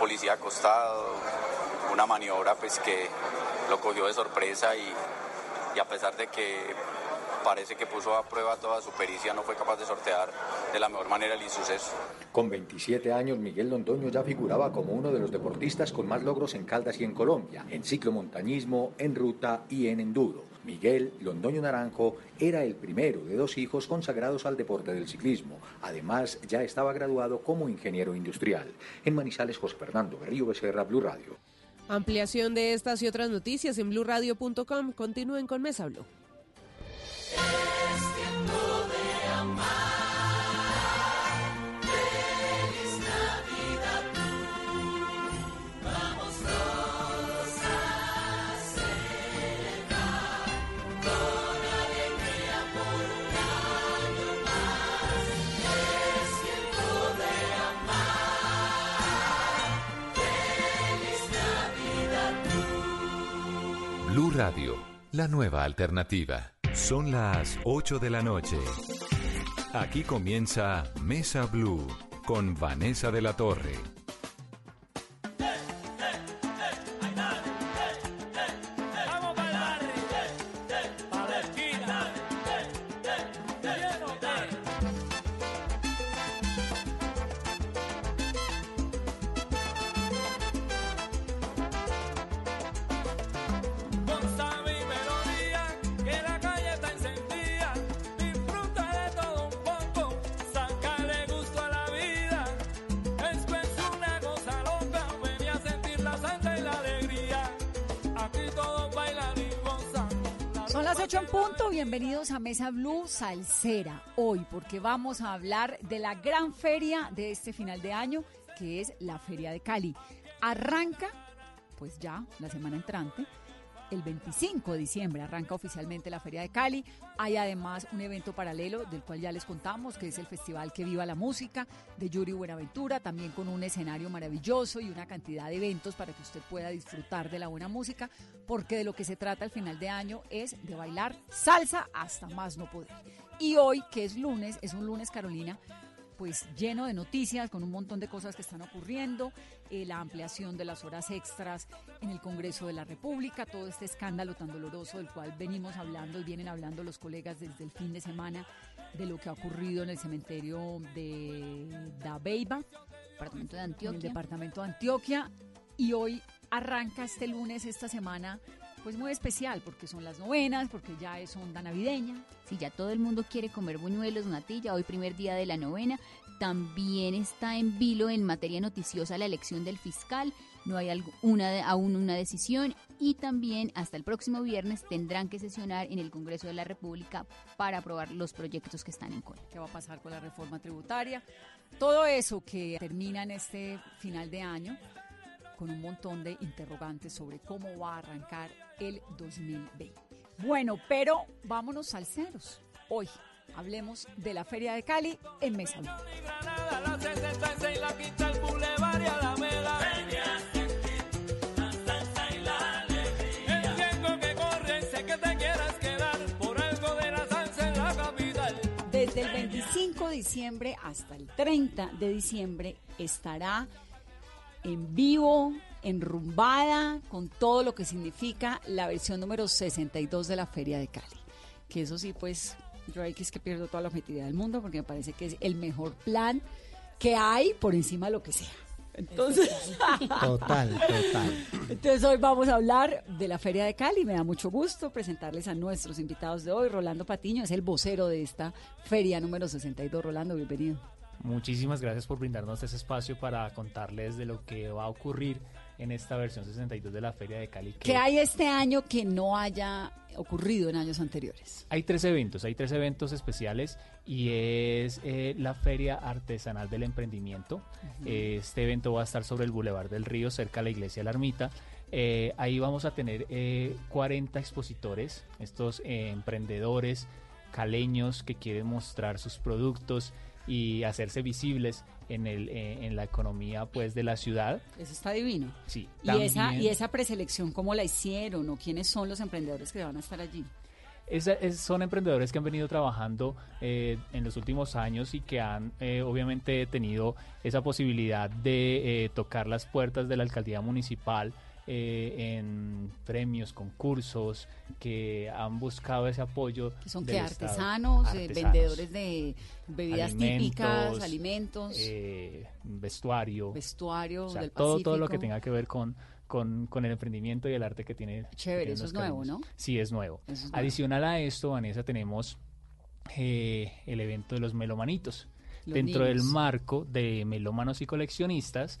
Policía acostado, una maniobra pues que lo cogió de sorpresa y, a pesar de que parece que puso a prueba toda su pericia, no fue capaz de sortear de la mejor manera el insuceso. Con 27 años, Miguel Londoño ya figuraba como uno de los deportistas con más logros en Caldas y en Colombia, en ciclomontañismo, en ruta y en enduro. Miguel Londoño Naranjo era el primero de dos hijos consagrados al deporte del ciclismo. Además, ya estaba graduado como ingeniero industrial. En Manizales, José Fernando Berrío Becerra, Blue Radio. Ampliación de estas y otras noticias en blurradio.com. Continúen con Mesa Blue. Blue La nueva alternativa. Son las 8 de la noche. Aquí comienza Mesa Blue con Vanessa de la Torre. 8 en punto, bienvenidos a Mesa Blue Salsera hoy, porque vamos a hablar de la gran feria de este final de año, que es la Feria de Cali. Arranca, pues ya, la semana entrante, el 25 de diciembre arranca oficialmente la Feria de Cali. Hay además un evento paralelo del cual ya les contamos, que es el Festival Que Viva la Música de Yuri Buenaventura, también con un escenario maravilloso y una cantidad de eventos para que usted pueda disfrutar de la buena música, porque de lo que se trata al final de año es de bailar salsa hasta más no poder. Y hoy, que es lunes, es un lunes, Carolina, pues lleno de noticias, con un montón de cosas que están ocurriendo, eh, la ampliación de las horas extras en el Congreso de la República, todo este escándalo tan doloroso del cual venimos hablando y vienen hablando los colegas desde el fin de semana de lo que ha ocurrido en el cementerio de Dabeiba, departamento de en el Antioquia. departamento de Antioquia, y hoy arranca este lunes, esta semana, pues muy especial, porque son las novenas, porque ya es onda navideña. Si ya todo el mundo quiere comer buñuelos, natilla, hoy primer día de la novena, también está en vilo en materia noticiosa la elección del fiscal, no hay algo- una de- aún una decisión y también hasta el próximo viernes tendrán que sesionar en el Congreso de la República para aprobar los proyectos que están en cola. qué va a pasar con la reforma tributaria, todo eso que termina en este final de año con un montón de interrogantes sobre cómo va a arrancar el 2020. Bueno, pero vámonos salseros. Hoy hablemos de la Feria de Cali en Mesa. Desde el 25 de diciembre hasta el 30 de diciembre estará en vivo, enrumbada, con todo lo que significa la versión número 62 de la Feria de Cali. Que eso sí, pues, yo ahí que es que pierdo toda la objetividad del mundo porque me parece que es el mejor plan que hay por encima de lo que sea. Entonces, Total, total. entonces hoy vamos a hablar de la Feria de Cali. Me da mucho gusto presentarles a nuestros invitados de hoy. Rolando Patiño es el vocero de esta feria número 62. Rolando, bienvenido. Muchísimas gracias por brindarnos este espacio para contarles de lo que va a ocurrir en esta versión 62 de la Feria de Cali. ¿Qué hay este año que no haya ocurrido en años anteriores? Hay tres eventos, hay tres eventos especiales y es eh, la Feria Artesanal del Emprendimiento. Este evento va a estar sobre el Boulevard del Río, cerca de la Iglesia de la Ermita. Eh, ahí vamos a tener eh, 40 expositores, estos eh, emprendedores caleños que quieren mostrar sus productos y hacerse visibles en, el, eh, en la economía pues de la ciudad. Eso está divino. Sí, ¿Y esa, ¿Y esa preselección cómo la hicieron o quiénes son los emprendedores que van a estar allí? Esa- es- son emprendedores que han venido trabajando eh, en los últimos años y que han eh, obviamente tenido esa posibilidad de eh, tocar las puertas de la alcaldía municipal eh, en premios, concursos, que han buscado ese apoyo. Que son que artesanos, eh, Artesanos. vendedores de bebidas típicas, Alimentos, eh, vestuario, vestuario o sea, del todo, todo lo que tenga que ver con, con, con el emprendimiento y el arte que tiene. Chévere, eso es nuevo. ¿no? Sí, es nuevo. Eso es nuevo. Adicional a esto, Vanessa, tenemos eh, el evento de los melomanitos. Los Dentro del marco de melómanos y coleccionistas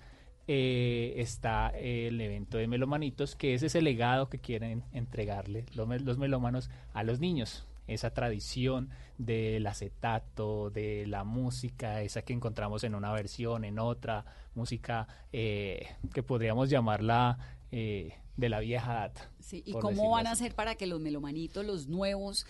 eh, está el evento de melomanitos, que es ese legado que quieren entregarle los, los melómanos a los niños. Esa tradición del acetato, de la música, esa que encontramos en una versión, en otra, música eh, que podríamos llamarla eh, de la vieja data. Sí, ¿Y cómo van a hacer para que los melomanitos, los nuevos,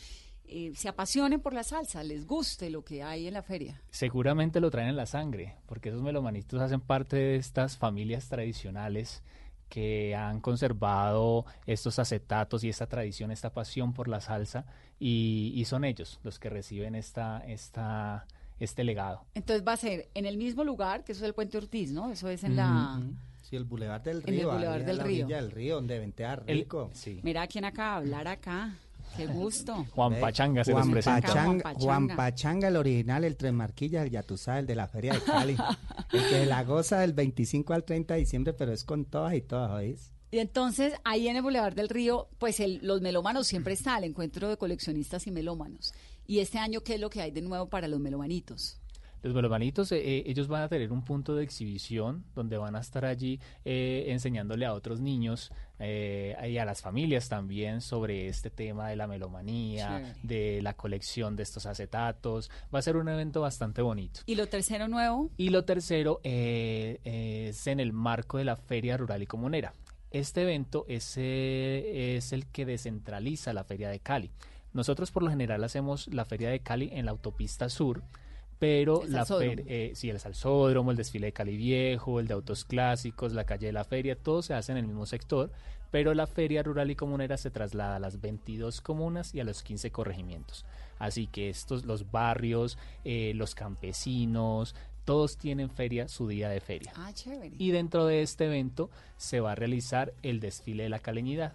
eh, se apasionen por la salsa, les guste lo que hay en la feria? Seguramente lo traen en la sangre, porque esos melomanitos hacen parte de estas familias tradicionales que han conservado estos acetatos y esta tradición, esta pasión por la salsa, y, y son ellos los que reciben esta, esta, este legado. Entonces va a ser en el mismo lugar, que eso es el Puente Ortiz, ¿no? Eso es en la... Sí, el Boulevard del En el Río. ahí Boulevard del la Río. orilla del río, donde ventea El- rico. sí. Mira quién acá, hablar acá. Qué gusto. Juan Pachanga se Juan nos presenta. Pachanga. Juan. Juan Pachanga, el original, el Tres Marquillas, el Yatusá, el de la Feria de Cali. el que la goza del 25 al 30 de diciembre, pero es con todas y todas, ¿oís? Y entonces ahí en el Boulevard del Río, pues el- los melómanos siempre está, el encuentro de coleccionistas y melómanos. Y este año, ¿qué es lo que hay de nuevo para los melomanitos? Los melomanitos, eh, eh, ellos van a tener un punto de exhibición donde van a estar allí eh, enseñándole a otros niños eh, y a las familias también sobre este tema de la melomanía, de la colección de estos acetatos. Va a ser un evento bastante bonito. Y lo tercero nuevo, Y lo tercero eh, es en el marco de la Feria Rural y Comunera. Este evento es, es el que descentraliza la Feria de Cali. Nosotros por lo general hacemos la Feria de Cali en la autopista sur, pero El la feria, eh, sí, el salsódromo, el desfile de Cali Viejo, el de autos clásicos, la calle de la feria, todo se hace en el mismo sector, pero la feria rural y comunera se traslada a las 22 comunas y a los 15 corregimientos. Así que estos, los barrios, eh, los campesinos, todos tienen feria, su día de feria. ah, chévere. Y dentro de este evento se va a realizar el desfile de la caleñidad.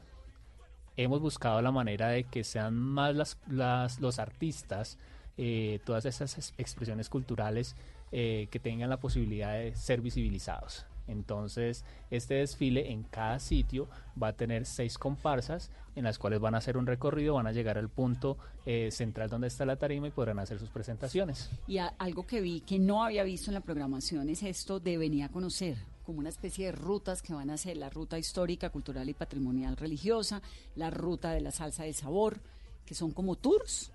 Hemos buscado la manera de que sean más las, las- los artistas, eh, todas esas es- expresiones culturales eh, que tengan la posibilidad de ser visibilizados. Entonces, este desfile en cada sitio va a tener seis comparsas en las cuales van a hacer un recorrido, van a llegar al punto eh, central donde está la tarima y podrán hacer sus presentaciones. Y algo que vi que no había visto en la programación es esto de venir a conocer, como una especie de rutas que van a ser la ruta histórica, cultural y patrimonial religiosa, la ruta de la salsa del sabor, que son como tours,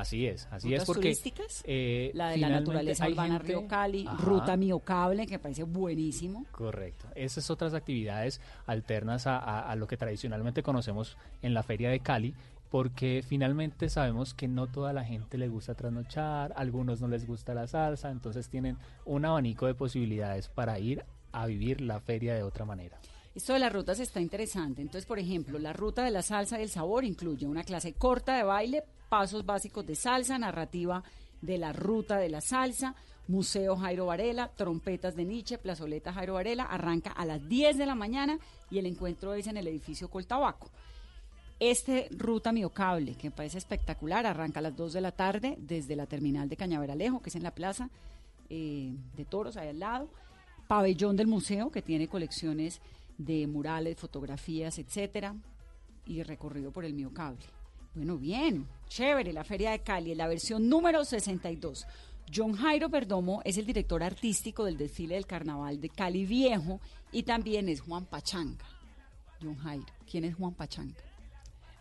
Así es, así rutas es porque turísticas, eh, la de la naturaleza urbana gente- Río Cali, Ajá. ruta Miocable, que me parece buenísimo. Correcto. Esas otras actividades alternas a, a- a lo que tradicionalmente conocemos en la Feria de Cali, porque finalmente sabemos que no toda la gente le gusta trasnochar, algunos no les gusta la salsa, entonces tienen un abanico de posibilidades para ir a vivir la feria de otra manera. Esto de las rutas está interesante. Entonces, por ejemplo, la ruta de la salsa y el sabor incluye una clase corta de baile, pasos básicos de salsa, narrativa de la ruta de la salsa, Museo Jairo Varela, trompetas de Nietzsche, plazoleta Jairo Varela, arranca a las 10 de la mañana y el encuentro es en el edificio Coltabaco. Este ruta miocable, que me parece espectacular, arranca a las 2 de la tarde desde la terminal de Cañaveralejo, que es en la plaza eh, de toros, ahí al lado. Pabellón del museo, que tiene colecciones de murales, fotografías, etcétera, y recorrido por el miocable. Bueno, bien, chévere, la Feria de Cali, la versión número 62. John Jairo Perdomo es el director artístico del desfile del carnaval de Cali Viejo y también es Juan Pachanga. John Jairo, ¿quién es Juan Pachanga?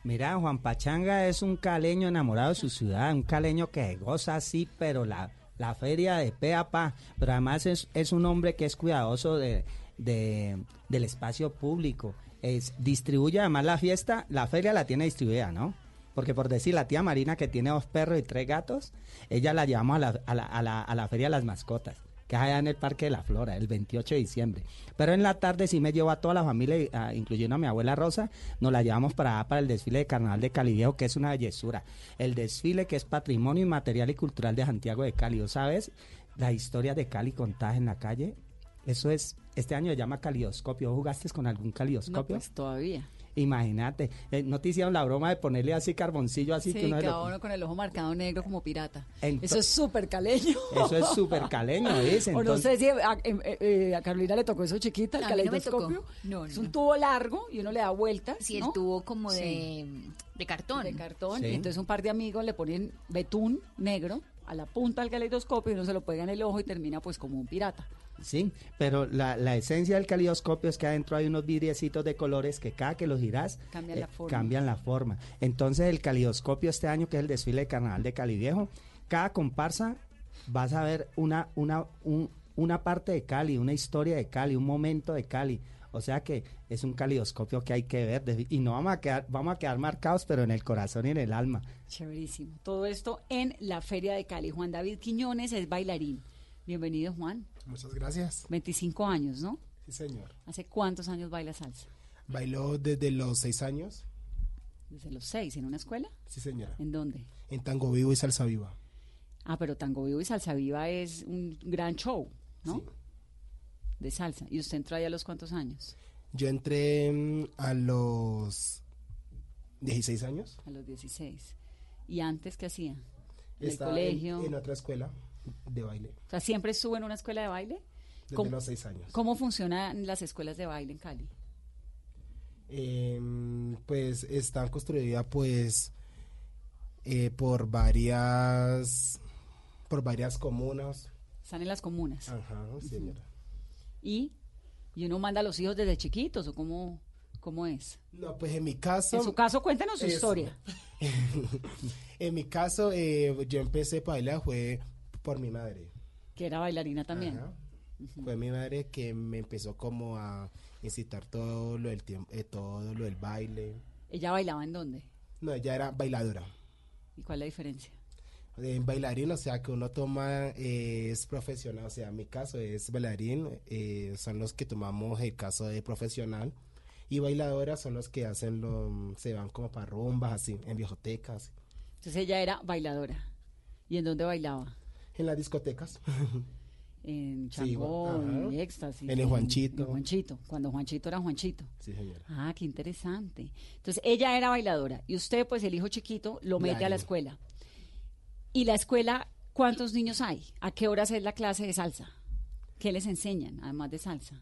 Mira, Juan Pachanga es un caleño enamorado de su ciudad, un caleño que goza así, pero la, la feria de pe a pa. Pero además es, es un hombre que es cuidadoso de, de- del espacio público. Es, distribuye además la fiesta, la feria la tiene distribuida, ¿no? Porque por decir, la tía Marina que tiene dos perros y tres gatos, ella la llevamos a la, a la, a la, feria de las mascotas, que es allá en el Parque de la Flora, el 28 de diciembre. Pero en la tarde sí me llevo a toda la familia, ah, incluyendo a mi abuela Rosa, nos la llevamos para, para el desfile de Carnaval de Cali Viejo, que es una bellezura. El desfile que es patrimonio inmaterial y cultural de Santiago de Cali. ¿O ¿Sabes? La historia de Cali contada en la calle. Eso es, este año se llama calidoscopio. ¿Vos ¿Jugaste con algún No, calidoscopio? pues todavía. Imagínate, eh, no te hicieron la broma de ponerle así carboncillo así sí, que uno cada lo- uno con el ojo marcado negro como pirata. Eso es súper caleño. Eso es súper caleño, ¿ves? o no Entonces- sé si a, em- eh, eh, a Carolina le tocó eso chiquita, el A no caleidoscopio. No, no, es no. un tubo largo y uno le da vueltas. Sí, el ¿no? tubo como de, cartón. de cartón. Sí. Y entonces un par de amigos le ponen betún negro a la punta del caleidoscopio y uno se lo pega en el ojo y termina pues como un pirata. Sí, pero la, la esencia del calidoscopio es que adentro hay unos vidriecitos de colores que cada que los girás Cambian la forma. cambian la forma. Entonces el calidoscopio este año, que es el desfile de carnaval de Cali Viejo, cada comparsa vas a ver una, una, un- una parte de Cali, una historia de Cali, un momento de Cali. O sea que es un calidoscopio que hay que ver y no vamos a quedar, vamos a quedar marcados, pero en el corazón y en el alma. Chéverísimo. Todo esto en la Feria de Cali. Juan David Quiñones es bailarín. Bienvenido, Juan. Muchas gracias. 25 años, ¿no? Sí, señor. ¿Hace cuántos años baila salsa? Bailó desde los seis años. Desde los seis, ¿en una escuela? Sí, señora. ¿En dónde? En Tango Vivo y Salsa Viva. Ah, pero Tango Vivo y Salsa Viva es un gran show, ¿no? Sí. De salsa. ¿Y usted entró ahí a los cuántos años? Yo entré mm, a los 16 años. A los 16. ¿Y antes qué hacía? ¿En Estaba el colegio? En, otra escuela de baile. O sea, ¿siempre estuvo en una escuela de baile? Desde ¿Cómo- los seis años. ¿Cómo funcionan las escuelas de baile en Cali? Em, pues están construidas pues eh, por varias por varias comunas. Están en las comunas. Ajá, señora. ¿Y, ¿Y uno manda a los hijos desde chiquitos o cómo, cómo es? No, pues en mi caso. En su caso, cuéntenos su Eso. historia. en mi caso, eh, yo empecé a bailar fue por mi madre. Que era bailarina también. Ajá. Fue mi madre que me empezó como a incitar todo lo del tiempo, eh, todo lo del baile. ¿Ella bailaba en dónde? No, ella era bailadora. ¿Y cuál es la diferencia? En bailarín, o sea, que uno toma, eh, es profesional, o sea, mi caso es bailarín, eh, son los que tomamos el caso de profesional, y bailadoras son los que hacen lo, se van como para rumbas, así, en bibliotecas, Entonces ella era bailadora. ¿Y en dónde bailaba? en las discotecas. En Sí, Changó, ajá. en Éxtasis. En el Juanchito. en Juanchito, cuando Juanchito era Juanchito. sí, señora. Ah, qué interesante. Entonces, ella era bailadora y usted, pues el hijo chiquito, lo mete a la escuela. ¿Y la escuela, cuántos niños hay? ¿A qué horas es la clase de salsa? ¿Qué les enseñan, además de salsa?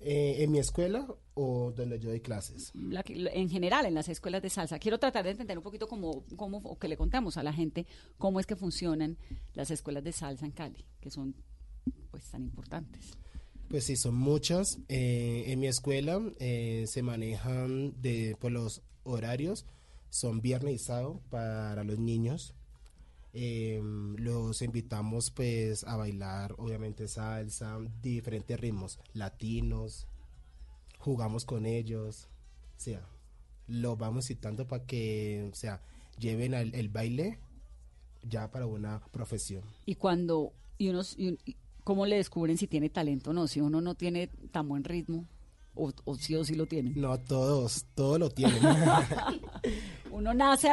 Eh, ¿En mi escuela o donde yo doy clases? La que- en general, en las escuelas de salsa. Quiero tratar de entender un poquito cómo, cómo, o que le contamos a la gente cómo es que funcionan las escuelas de salsa en Cali, que son pues tan importantes. Pues sí, son muchas. Eh, en mi escuela eh, se manejan de, por los horarios, son viernes y sábado para los niños. Eh, los invitamos pues a bailar, obviamente salsa, diferentes ritmos, latinos, jugamos con ellos, o sea, los vamos citando para que, o sea, lleven al- el baile ya para una profesión. Y cuando, y unos, y ¿cómo le descubren si tiene talento o no? Si uno no tiene tan buen ritmo, o, o sí o sí lo tiene. No, todos, todos lo tienen. Uno nace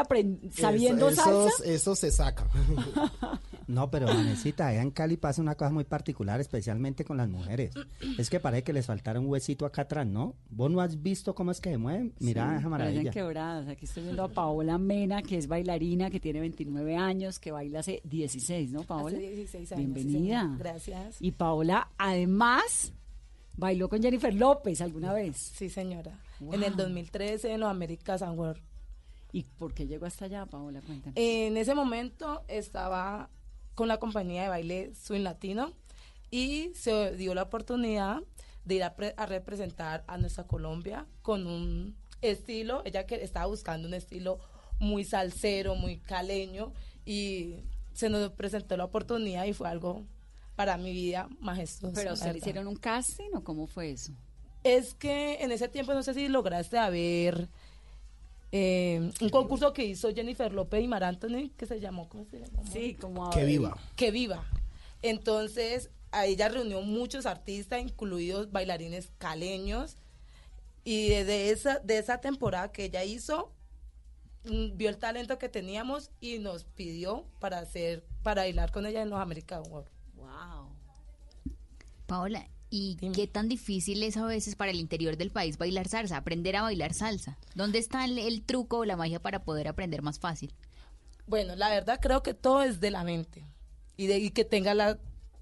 sabiendo Eso- salsa. Eso se saca. No, pero Vanesita, allá en Cali pasa una cosa muy particular, especialmente con las mujeres. Es que parece que les faltara un huesito acá atrás, ¿no? ¿Vos no has visto cómo es que se mueven? Mira Sí, esa parecen maravilla. quebradas. Aquí estoy viendo a Paola Mena, que es bailarina, que tiene 29 años, que baila hace 16, ¿no, Paola? Hace 16 años, sí, Bienvenida. señor. Gracias. Y Paola, además, bailó con Jennifer López alguna vez. Sí, señora. En el Wow. 2013 en los Américas and World. ¿Y por qué llegó hasta allá, Paola? Cuéntanos. En ese momento estaba con la compañía de baile Swing Latino y se dio la oportunidad de ir a, pre- a representar a nuestra Colombia con un estilo, ella que estaba buscando un estilo muy salsero, muy caleño y se nos presentó la oportunidad y fue algo para mi vida majestuoso. Pero se le hicieron un casting o cómo fue eso? Es que en ese tiempo no sé si lograste ver eh, un concurso que hizo Jennifer López y Mar Anthony que se llamó, ¿cómo se llamó? Sí, como Que viva. Que viva. Entonces, a ella reunió muchos artistas, incluidos bailarines caleños. Y desde esa, de esa temporada que ella hizo, mm, vio el talento que teníamos y nos pidió para hacer, para bailar con ella en los American Awards. Wow. Paola, ¿y qué tan difícil es a veces para el interior del país bailar salsa, aprender a bailar salsa? ¿Dónde está el, el truco o la magia para poder aprender más fácil? Bueno, la verdad creo que todo es de la mente y de y que tenga la,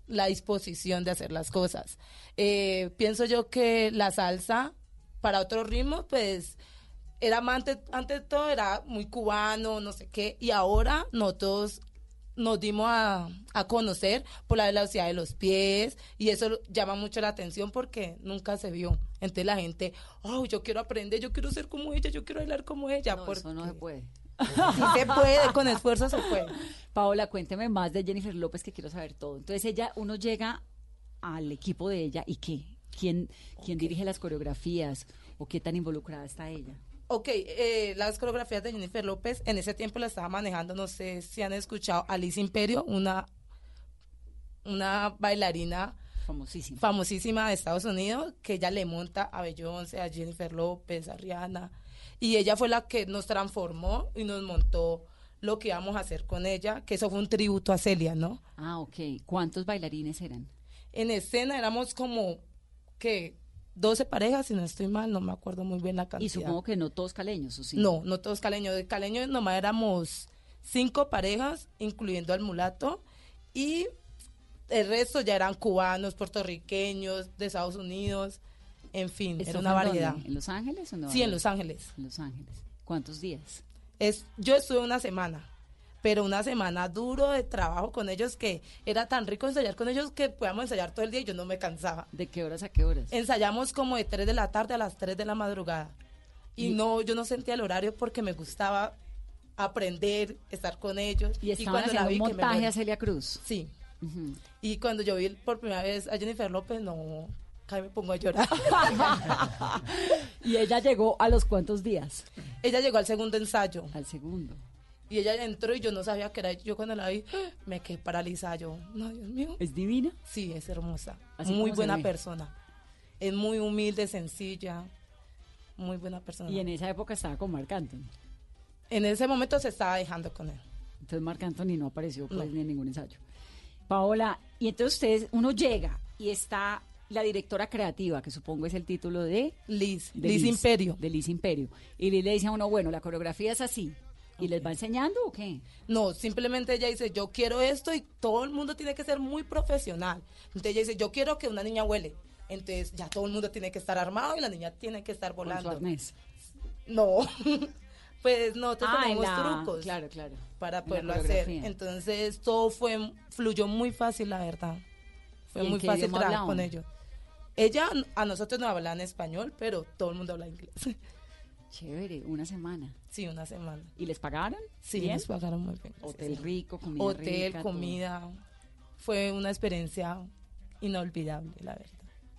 la disposición de hacer las cosas. Eh, pienso yo que la salsa para otro ritmo, pues era más ante, ante todo era muy cubano, no sé qué, y ahora nosotros nos dimos a, a conocer por la velocidad de los pies y eso llama mucho la atención porque nunca se vio. Entonces la gente, oh, yo quiero aprender, yo quiero ser como ella, yo quiero bailar como ella. No, porque eso no se puede. Sí se puede, con esfuerzo se puede. Paola, cuénteme más de Jennifer López que quiero saber todo. Entonces ella, uno llega al equipo de ella y qué, quién, quién dirige las coreografías o qué tan involucrada está ella. Ok, eh, las coreografías de Jennifer López en ese tiempo la estaba manejando, no sé si han escuchado, Alice Imperio, una, una bailarina famosísima. famosísima de Estados Unidos, que ella le monta a Beyoncé, a Jennifer López, a Rihanna, y ella fue la que nos transformó y nos montó lo que íbamos a hacer con ella, que eso fue un tributo a Celia, ¿no? Ah, ok. ¿Cuántos bailarines eran? En escena éramos como, que 12 parejas, si no estoy mal, no me acuerdo muy bien la cantidad. Y supongo que no todos caleños, ¿o sí? No, no todos caleños. De caleños nomás éramos cinco parejas, incluyendo al mulato, y el resto ya eran cubanos, puertorriqueños, de Estados Unidos, en fin, ¿Esto era una variedad. dónde? ¿En Los Ángeles o no? Sí, en Los Ángeles. En Los Ángeles. ¿Cuántos días? Es, yo estuve una semana, pero una semana duro de trabajo con ellos que era tan rico ensayar con ellos que podíamos ensayar todo el día y yo no me cansaba. ¿De qué horas a qué horas? Ensayamos como de 3 de la tarde a las 3 de la madrugada. Y, Y- no, yo no sentía el horario porque me gustaba aprender, estar con ellos. Y estaban cuando la vi un que me montaje a Celia Cruz. Sí. Y cuando yo vi por primera vez a Jennifer López, no, casi me pongo a llorar. ¿Y ella llegó a los cuántos días? ella llegó al segundo ensayo. Al segundo. Y ella entró y yo no sabía que era. Yo cuando la vi, me quedé paralizada. Yo, no, Dios mío. ¿Es divina? Sí, es hermosa. Así muy buena persona. Es muy humilde, sencilla. Muy buena persona. Y en esa época estaba con Marc Anthony. En ese momento se estaba dejando con él. Entonces Marc Anthony no apareció pues, No. en ningún ensayo. Paola, y entonces ustedes, uno llega y está la directora creativa, que supongo es el título de Liz, de Liz Imperio. De Liz Imperio. Y Liz le dice a uno, bueno, la coreografía es así. ¿Y les va enseñando o qué? No, simplemente ella dice, yo quiero esto y todo el mundo tiene que ser muy profesional. Entonces ella dice, yo quiero que una niña huele. Entonces ya todo el mundo tiene que estar armado y la niña tiene que estar Con su volando. arnés. No, pues nosotros Ah, en tenemos la- trucos Claro, claro. para poderlo hacer. Entonces todo fue, fluyó muy fácil, la verdad. Fue ¿Y en muy fácil trabajar con ellos. Ella a nosotros nos habla en español, pero todo el mundo habla inglés. Chévere, una semana. Sí, una semana. ¿Y les pagaron? Sí, ¿Bien? nos pagaron muy bien. Hotel rico, comida Hotel, rica, todo. comida. Fue una experiencia inolvidable, la verdad.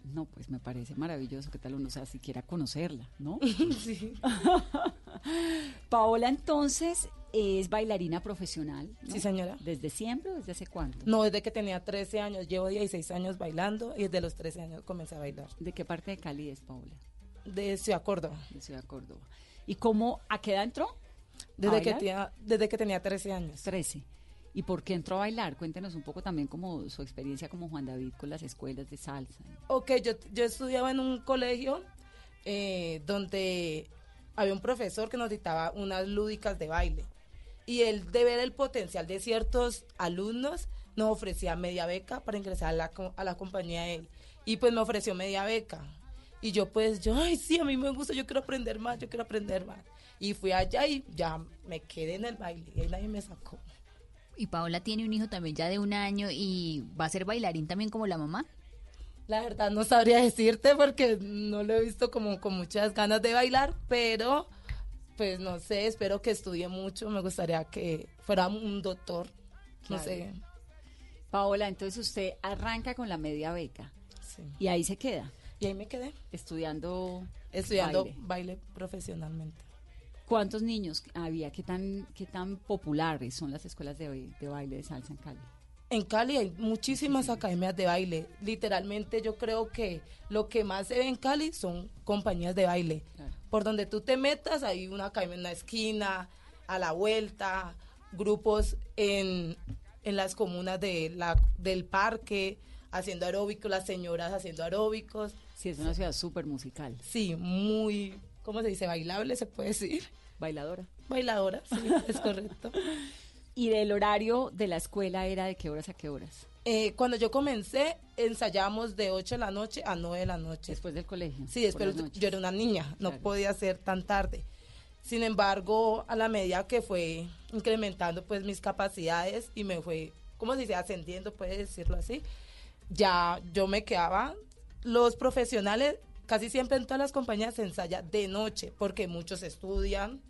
No, pues me parece maravilloso que tal uno sea siquiera conocerla, ¿no? sí. Paola entonces es bailarina profesional. ¿no? Sí, señora. ¿Desde siempre o desde hace cuánto? No, desde que tenía 13 años, llevo 16 años bailando y desde los 13 años comencé a bailar. ¿De qué parte de Cali es Paola? De Ciudad Córdoba. De Ciudad Córdoba. ¿Y cómo, a qué edad entró? Desde ¿A que, tenía, desde que tenía 13 años. 13. ¿Y por qué entró a bailar? Cuéntenos un poco también como su experiencia como Juan David con las escuelas de salsa. Ok, yo, yo estudiaba en un colegio eh, donde había un profesor que nos dictaba unas lúdicas de baile. Y él, de ver el potencial de ciertos alumnos, nos ofrecía media beca para ingresar a la, a la compañía de él. Y pues me ofreció media beca. Y yo pues, yo, ay, sí, a mí me gusta, yo quiero aprender más, yo quiero aprender más. Y fui allá y ya me quedé en el baile y ahí nadie me sacó. Y Paola tiene un hijo también ya de un año y va a ser bailarín también como la mamá. La verdad no sabría decirte porque no lo he visto como con muchas ganas de bailar, pero pues no sé, espero que estudie mucho, me gustaría que fuera un doctor, no sé. Paola, entonces usted arranca con la media beca Sí. y ahí se queda. Y ahí me quedé. Estudiando. Estudiando baile. baile, profesionalmente. ¿Cuántos niños había? ¿Qué tan, qué tan populares son las escuelas de, de baile de salsa en Cali? En Cali hay muchísimas academias de baile. Literalmente yo creo que lo que más se ve en Cali son compañías de baile. Por donde tú te metas hay una academia en la esquina, a la vuelta, grupos en, en las comunas de la, del parque haciendo aeróbicos, las señoras haciendo aeróbicos. Sí, es una ciudad súper musical. Sí, muy, ¿cómo se dice? Bailable, se puede decir. Bailadora. Bailadora, sí, es correcto. ¿Y del horario de la escuela era de qué horas a qué horas? Eh, cuando yo comencé, ensayamos de 8 de la noche a 9 de la noche. Después del colegio. Sí, después yo era una niña, no Claro. podía ser tan tarde. Sin embargo, a la medida que fue incrementando pues mis capacidades y me fue, ¿cómo se dice? Ascendiendo, puede decirlo así, ya yo me quedaba. Los profesionales, casi siempre en todas las compañías se ensaya de noche, porque muchos estudian,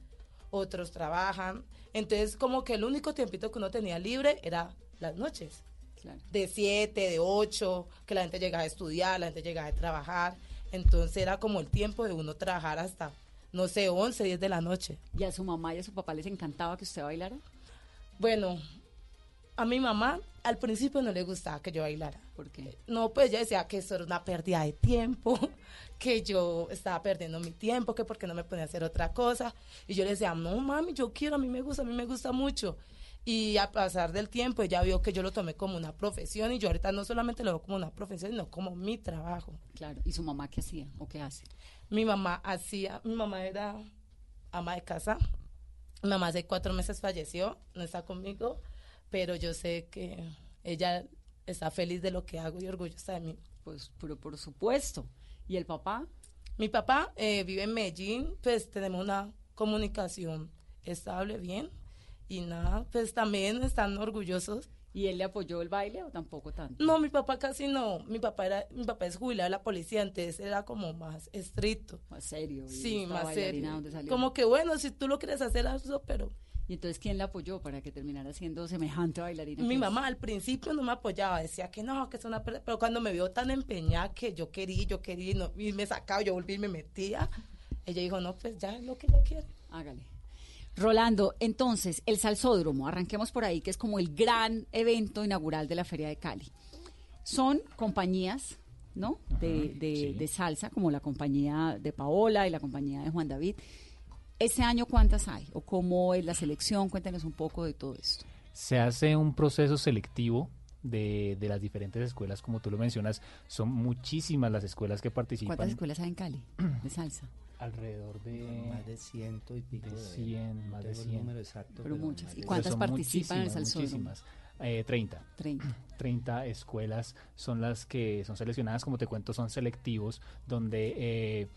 otros trabajan. Entonces, como que el único tiempito que uno tenía libre era las noches. Claro. De 7, de 8, que la gente llegaba a estudiar, la gente llegaba a trabajar. Entonces era como el tiempo de uno trabajar hasta, no sé, 11, 10 de la noche. ¿Y a su mamá y a su papá les encantaba que usted bailara? Bueno, a mi mamá al principio no le gustaba que yo bailara. ¿Por qué? No, pues ella decía que eso era una pérdida de tiempo, que yo estaba perdiendo mi tiempo, que porque no me ponía a hacer otra cosa. Y yo le decía, no mami, yo quiero, a mí me gusta, a mí me gusta mucho. Y a pasar del tiempo ella vio que yo lo tomé como una profesión y yo ahorita no solamente lo veo como una profesión, sino como mi trabajo. Claro. ¿Y su mamá qué hacía o qué hace? Mi mamá hacía, mi mamá era ama de casa. Mi mamá hace cuatro meses falleció, no está conmigo, pero yo sé que ella está feliz de lo que hago y orgullosa de mí. Pues, pero por supuesto. ¿Y el papá? Mi papá eh, vive en Medellín, pues tenemos una comunicación estable, bien. Y nada, pues también están orgullosos. ¿Y él le apoyó el baile o tampoco tanto? No, mi papá casi no. Mi papá era, mi papá es jubilado de la policía, entonces era como más estricto. Más serio. Sí, más serio. Como que bueno, si tú lo quieres hacer, hazlo, pero ¿Y entonces quién le apoyó para que terminara siendo semejante bailarina? Mi mamá al principio no me apoyaba, decía que no, que es una pérdida, pero cuando me vio tan empeñada que yo quería, yo quería, y, no- y me sacaba, yo volví y me metía, ella dijo, no, pues ya es lo que ella quiere. Hágale. Rolando, entonces, el Salsódromo, arranquemos por ahí, que es como el gran evento inaugural de la Feria de Cali. Son compañías, ¿no? De, de- de salsa, como la compañía de Paola y la compañía de Juan David. ¿Este año cuántas hay? ¿O cómo es la selección? Cuéntanos un poco de todo esto. Se hace un proceso selectivo de, de las diferentes escuelas, como tú lo mencionas, son muchísimas las escuelas que participan. ¿Cuántas escuelas hay en Cali de salsa? Alrededor de... Más de ciento y pico. de de- 100, no más de tengo el 100. número exacto. Pero muchas. ¿Y de- cuántas participan en el muchísimas, Salsódromo? muchísimas. Eh, 30. 30. 30 escuelas son las que son seleccionadas, como te cuento, son selectivos, donde eh,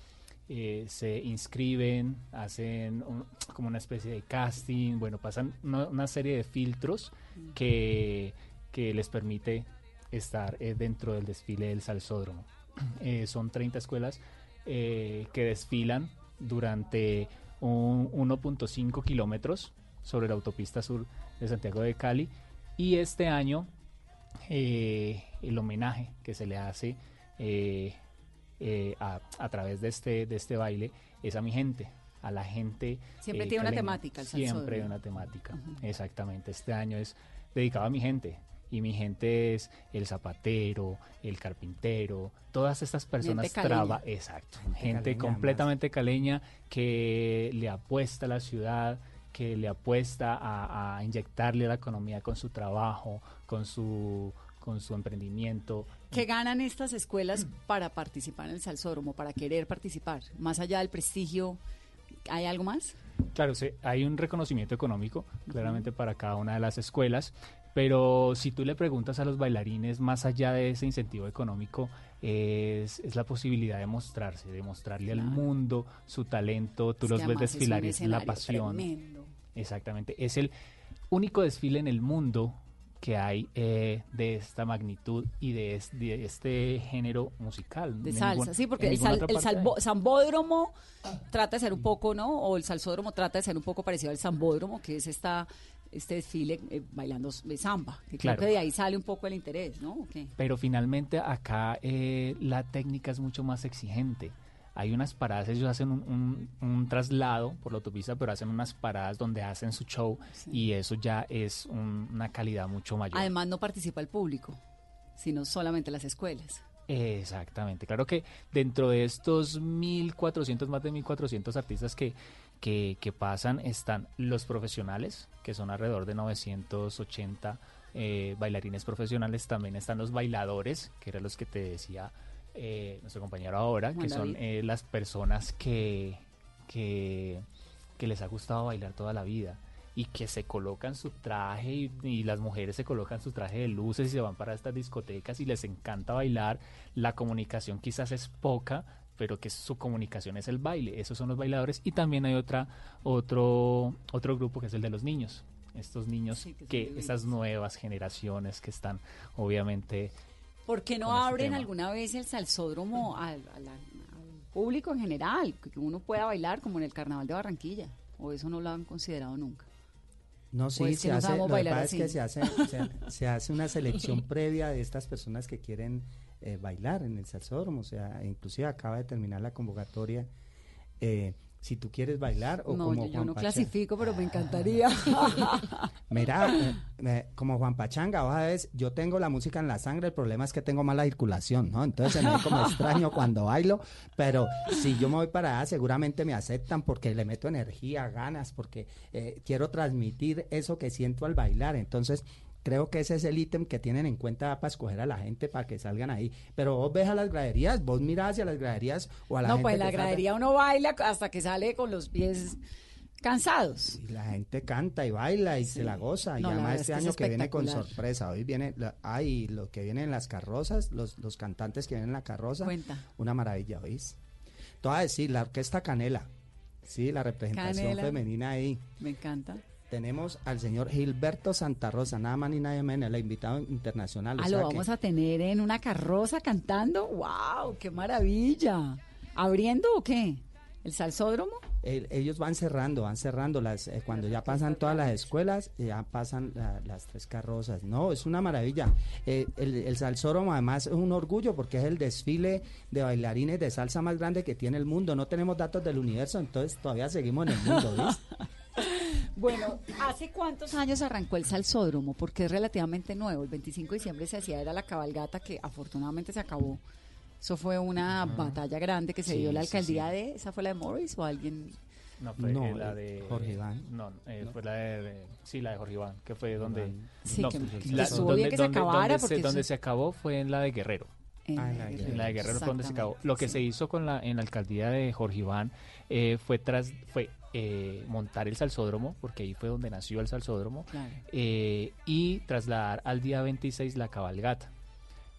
eh, se inscriben, hacen un- como una especie de casting, bueno, pasan una, una serie de filtros que, que les permite estar eh, dentro del desfile del salsódromo. Eh, son 30 escuelas que desfilan durante un 1.5 kilómetros sobre la autopista sur de Santiago de Cali y este año el homenaje que se le hace eh, a, a través de este, de este baile es a mi gente, a la gente. Siempre eh, tiene una temática el Siempre hay una temática, exactamente. Este año es dedicado a mi gente. Y mi gente es el zapatero, el carpintero, todas estas personas caleña. traba, exacto, gente, caleña, completamente caleña que le apuesta a la ciudad, que le apuesta a, a inyectarle a la economía con su trabajo, con su con su emprendimiento. ¿Qué ganan estas escuelas para participar en el Salsódromo, para querer participar? Más allá del prestigio, ¿hay algo más? Claro, sí, hay un reconocimiento económico, claramente para cada una de las escuelas, pero si tú le preguntas a los bailarines, más allá de ese incentivo económico, es, es la posibilidad de mostrarse, de mostrarle al mundo su talento, tú Es los ves desfilar, y es la pasión. tremendo. Exactamente, es el único desfile en el mundo que hay eh, de esta magnitud y de, es- de este género musical. De salsa, ningún- sí, porque el, sal- el hay. sambódromo trata de ser un poco, ¿no? O el salsódromo trata de ser un poco parecido al sambódromo, que es esta este desfile eh, bailando samba. Que Claro. Creo que de ahí sale un poco el interés, ¿no? Pero finalmente acá eh, la técnica es mucho más exigente. Hay unas paradas, ellos hacen un, un- un traslado por la autopista, pero hacen unas paradas donde hacen su show y eso ya es un- una calidad mucho mayor. Además no participa el público, sino solamente las escuelas. Exactamente, claro que dentro de estos 1.400, más de 1.400 artistas que, que, que pasan están los profesionales, que son alrededor de 980 eh, bailarines profesionales, también están los bailadores, que eran los que te decía eh, nuestro compañero ahora, Juan que son eh, las personas que, que, que les ha gustado bailar toda la vida y que se colocan su traje y, y las mujeres se colocan su traje de luces y se van para estas discotecas y les encanta bailar. La comunicación quizás es poca, pero que su comunicación es el baile. Esos son los bailadores y también hay otra otro otro grupo que es el de los niños. Estos niños Sí, que que estas nuevas generaciones que están obviamente ¿Por qué no abren alguna vez el salsódromo al, público en general? Que uno pueda bailar como en el Carnaval de Barranquilla. ¿O eso no lo han considerado nunca? No, ¿O sí, se hace, lo que pasa es que se hace, se, se hace una selección previa de estas personas que quieren eh, bailar en el salsódromo, o sea, inclusive acaba de terminar la convocatoria. eh, si tú quieres bailar o no, como yo, Juan no clasifico, pero me encantaría. Mira, eh, eh, como Juan Pachanga, vos sabes, yo tengo la música en la sangre, el problema es que tengo mala circulación, ¿no? Entonces se me como extraño cuando bailo, pero si yo me voy para allá, seguramente me aceptan porque le meto energía, ganas, porque eh, quiero transmitir eso que siento al bailar. Entonces, creo que ese es el ítem que tienen en cuenta para escoger a la gente para que salgan ahí. Pero vos ves a las graderías, vos mirás hacia las graderías o a la no, gente pues en la salga- gradería uno baila hasta que sale con los pies cansados. Y la gente canta y baila y se la goza. No, y además este año que viene con sorpresa. Hoy viene, la- hay lo que viene en las carrozas, los, los cantantes que vienen en la carroza. Cuenta. Una maravilla, ¿oís? Te voy a decir, la orquesta Canela. Sí, la representación Canela. femenina ahí. Me encanta. Tenemos al señor Gilberto Santa Rosa, nada más ni nadie menos, el invitado internacional. o Ah, sea lo que- vamos a tener en una carroza cantando. ¡Wow! ¡Qué maravilla! ¿Abriendo o qué? ¿El salsódromo? El- ellos van cerrando, van cerrando las eh, cuando ya pasan todas las escuelas, ya pasan la- las tres carrozas. No, es una maravilla. Eh, el, el salsódromo además es un orgullo porque es el desfile de bailarines de salsa más grande que tiene el mundo. No tenemos datos del universo, entonces todavía seguimos en el mundo, ¿ves? Bueno, ¿hace cuántos años arrancó el salsódromo? Porque es relativamente nuevo. El 25 de diciembre se hacía, era la cabalgata que afortunadamente se acabó. Eso fue una batalla grande que se Sí, dio la sí, alcaldía de... ¿Esa fue la de Morris o alguien...? No, fue No, la eh, de Jorge Iván. No, eh, fue la de, de- sí, la de Jorge Iván, que fue donde Sí, no, que- la- estuvo donde, bien que se donde- acabara, donde porque se, donde se acabó fue en la de Guerrero. En Ah, en la de En Guerrero. la de Guerrero fue donde se acabó. Lo que se hizo con la en la alcaldía de Jorge Iván eh, fue tras fue eh, montar el salsódromo, porque ahí fue donde nació el salsódromo, Claro. eh, y trasladar al día 26 la cabalgata.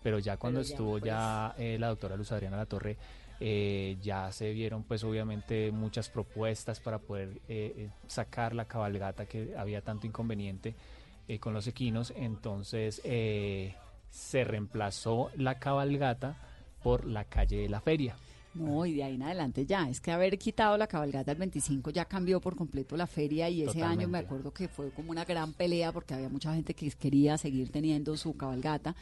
Pero ya cuando ya, estuvo pues. ya eh, la doctora Luz Adriana La Torre, eh, ya se vieron pues obviamente muchas propuestas para poder eh, sacar la cabalgata que había tanto inconveniente con los equinos, entonces eh, se reemplazó la cabalgata por la calle de la feria. No, y de ahí en adelante ya. Es que haber quitado la cabalgata el 25 ya cambió por completo la feria y ese año me acuerdo que fue como una gran pelea porque había mucha gente que quería seguir teniendo su cabalgata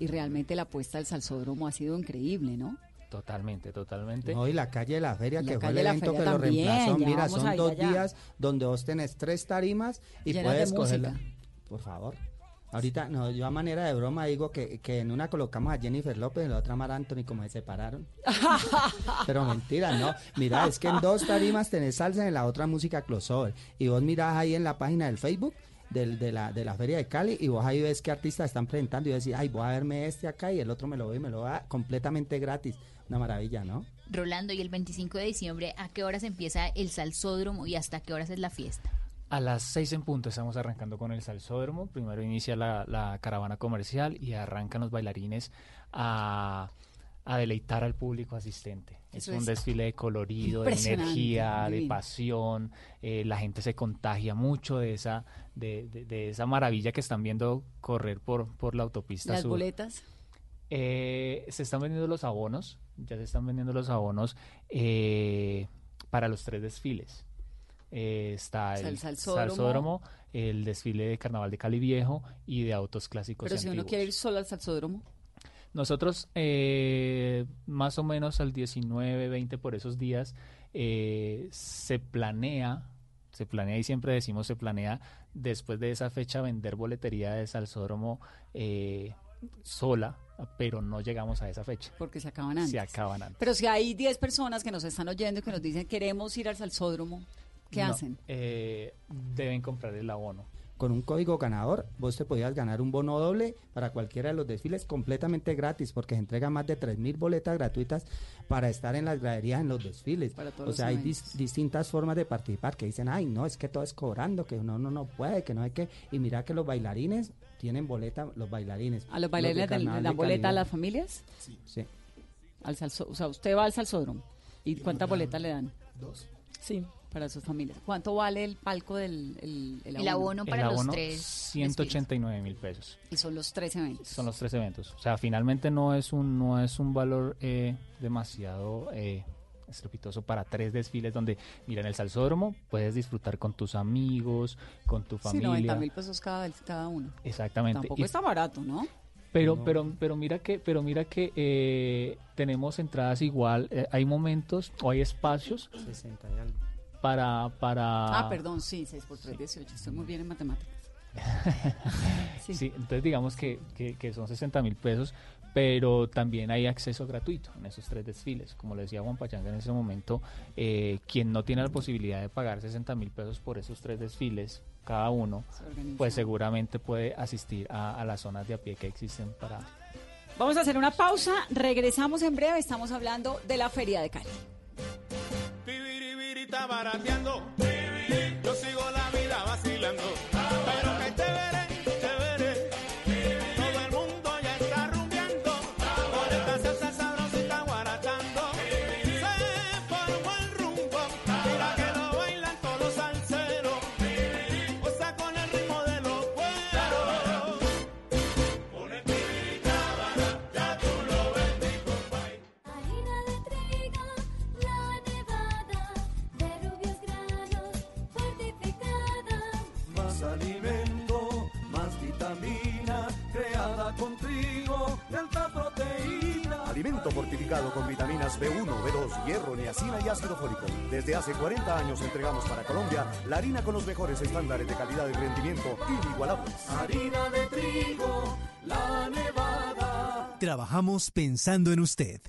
y realmente la apuesta del salsódromo ha sido increíble, ¿no? Totalmente, totalmente. No, y la calle de la feria, La que fue el evento que lo reemplazó. Mira, son dos allá. días donde vos tenés tres tarimas y Llenas puedes cogerla. Por favor. Ahorita, no, yo a manera de broma digo que, que en una colocamos a Jennifer López y en la otra a Mar Anthony como se separaron. Pero mentira, no. Mira, es que en dos tarimas tenés salsa y en la otra música crossover. Y vos mirás ahí en la página del Facebook del- de, la, de la Feria de Cali y vos ahí ves qué artistas están presentando y decís, ay, voy a verme este acá y el otro me lo ve y me lo da completamente gratis. Una maravilla, ¿no? Rolando, y el 25 de diciembre, ¿a qué horas empieza el salsódromo y hasta qué horas es la fiesta? A las seis en punto estamos arrancando con el salsódromo. Primero inicia la, la caravana comercial y arrancan los bailarines a, a deleitar al público asistente. Eso es un es desfile de colorido, de energía, de pasión. eh, la gente se contagia mucho de esa, de, de- de esa maravilla que están viendo correr por, por la autopista Las sur. boletas. Eh, se están vendiendo los abonos, ya se están vendiendo los abonos eh, para los tres desfiles. Eh, está O sea, el, salsódromo. salsódromo, el desfile de Carnaval de Cali Viejo y de autos clásicos. Pero si uno quiere ir solo al salsódromo. Nosotros eh, más o menos al 19, 20 por esos días eh, se planea, se planea y siempre decimos se planea después de esa fecha vender boletería de Salsódromo eh, sola, pero no llegamos a esa fecha. Porque se acaban antes. Se acaban antes. Pero si hay 10 personas que nos están oyendo y que nos dicen queremos ir al salsódromo, ¿qué No, hacen? eh, deben comprar el abono. Con un código ganador, vos te podías ganar un bono doble para cualquiera de los desfiles completamente gratis, porque se entregan más de 3.000 boletas gratuitas para estar en las graderías en los desfiles. Para todos O los sea, hay dis- distintas formas de participar que dicen, ay, no, es que todo es cobrando, que uno no, no puede, que no hay que. Y mira que los bailarines tienen boleta, los bailarines. ¿A los bailarines dan de boleta a las familias? Sí. Al salsó- o sea, usted va al salsódromo. ¿Y cuántas boletas le dan? Dos. Sí. Para sus familias. ¿Cuánto vale el palco del el, El abono para el los abono, tres 189 mil pesos. Y son los tres eventos. Son los tres eventos. O sea, finalmente no es un, no es un valor eh, demasiado eh, estrepitoso para tres desfiles donde, mira, en el salsódromo puedes disfrutar con tus amigos, con tu Sí, familia. 90 mil pesos cada, cada uno. Exactamente. Tampoco Y- está barato, ¿no? pero, pero, pero mira que, pero mira que eh, tenemos entradas igual. eh, hay momentos o hay espacios 60 y algo. Para, para. Ah, perdón, sí, 6 por 3, 18. Estoy muy bien en matemáticas. Sí. entonces digamos que, que, que son 60 mil pesos, pero también hay acceso gratuito en esos tres desfiles. Como le decía Juan Pachanga en ese momento, eh, quien no tiene la posibilidad de pagar 60 mil pesos por esos tres desfiles, cada uno, Se pues seguramente puede asistir a, a las zonas de a pie que existen para... Vamos a hacer una pausa. Regresamos en breve. Estamos hablando de la Feria de Cali. Está barateando. Fortificado con vitaminas B1, B2, hierro, niacina y ácido fólico. Desde hace 40 años entregamos para Colombia la harina con los mejores estándares de calidad y rendimiento inigualables. Harina de trigo, la nevada. Trabajamos pensando en usted.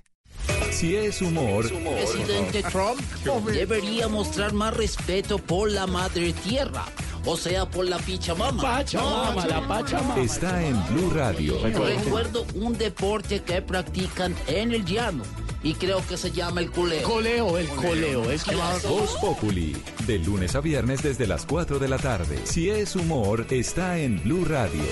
Si es humor, Presidente Trump debería mostrar más respeto por la madre tierra, o sea, por la Pachamama. Pachamama, la Pachamama. está en Blue Radio. Recuerdo un deporte que practican en el llano y creo que se llama el coleo. Coleo, el coleo, es Voz Populi, de lunes a viernes desde las 4 de la tarde. Si es humor, está en Blue Radio.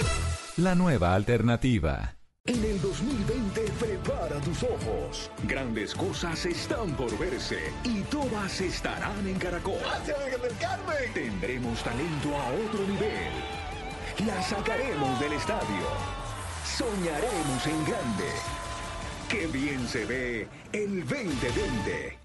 La nueva alternativa. En el 2020 prepara tus ojos. Grandes cosas están por verse y todas estarán en Caracol. Tendremos talento a otro nivel. La sacaremos del estadio. Soñaremos en grande. Qué bien se ve el 2020.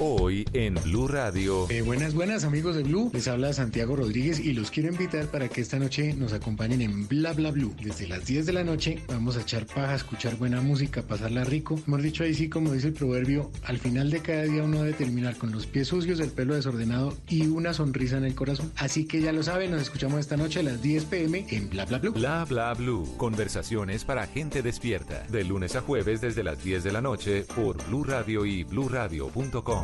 Hoy en Blue Radio. Eh, buenas, buenas amigos de Blue. Les habla Santiago Rodríguez y los quiero invitar para que esta noche nos acompañen en Bla Bla Blue. Desde las 10 de la noche vamos a echar paja, escuchar buena música, pasarla rico. Hemos dicho ahí sí, como dice el proverbio, al final de cada día uno debe terminar con los pies sucios, el pelo desordenado y una sonrisa en el corazón. Así que ya lo saben, nos escuchamos esta noche a las 10 pm en Bla Bla Blue. Bla Bla Blue. Conversaciones para gente despierta. De lunes a jueves desde las 10 de la noche por Blue Radio y bluradio.com.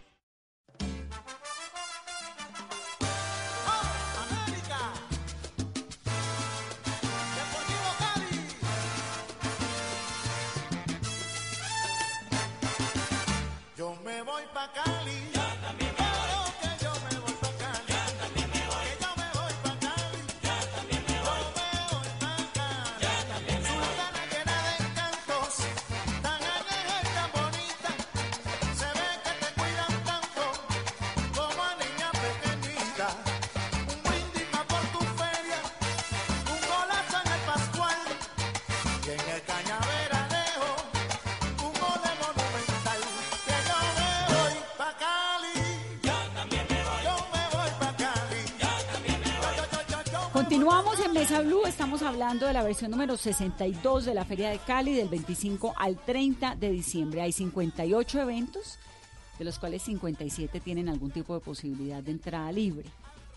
Continuamos en Mesa Blue, estamos hablando de la versión número 62 de la Feria de Cali del 25 al 30 de diciembre. Hay 58 eventos, de los cuales 57 tienen algún tipo de posibilidad de entrada libre.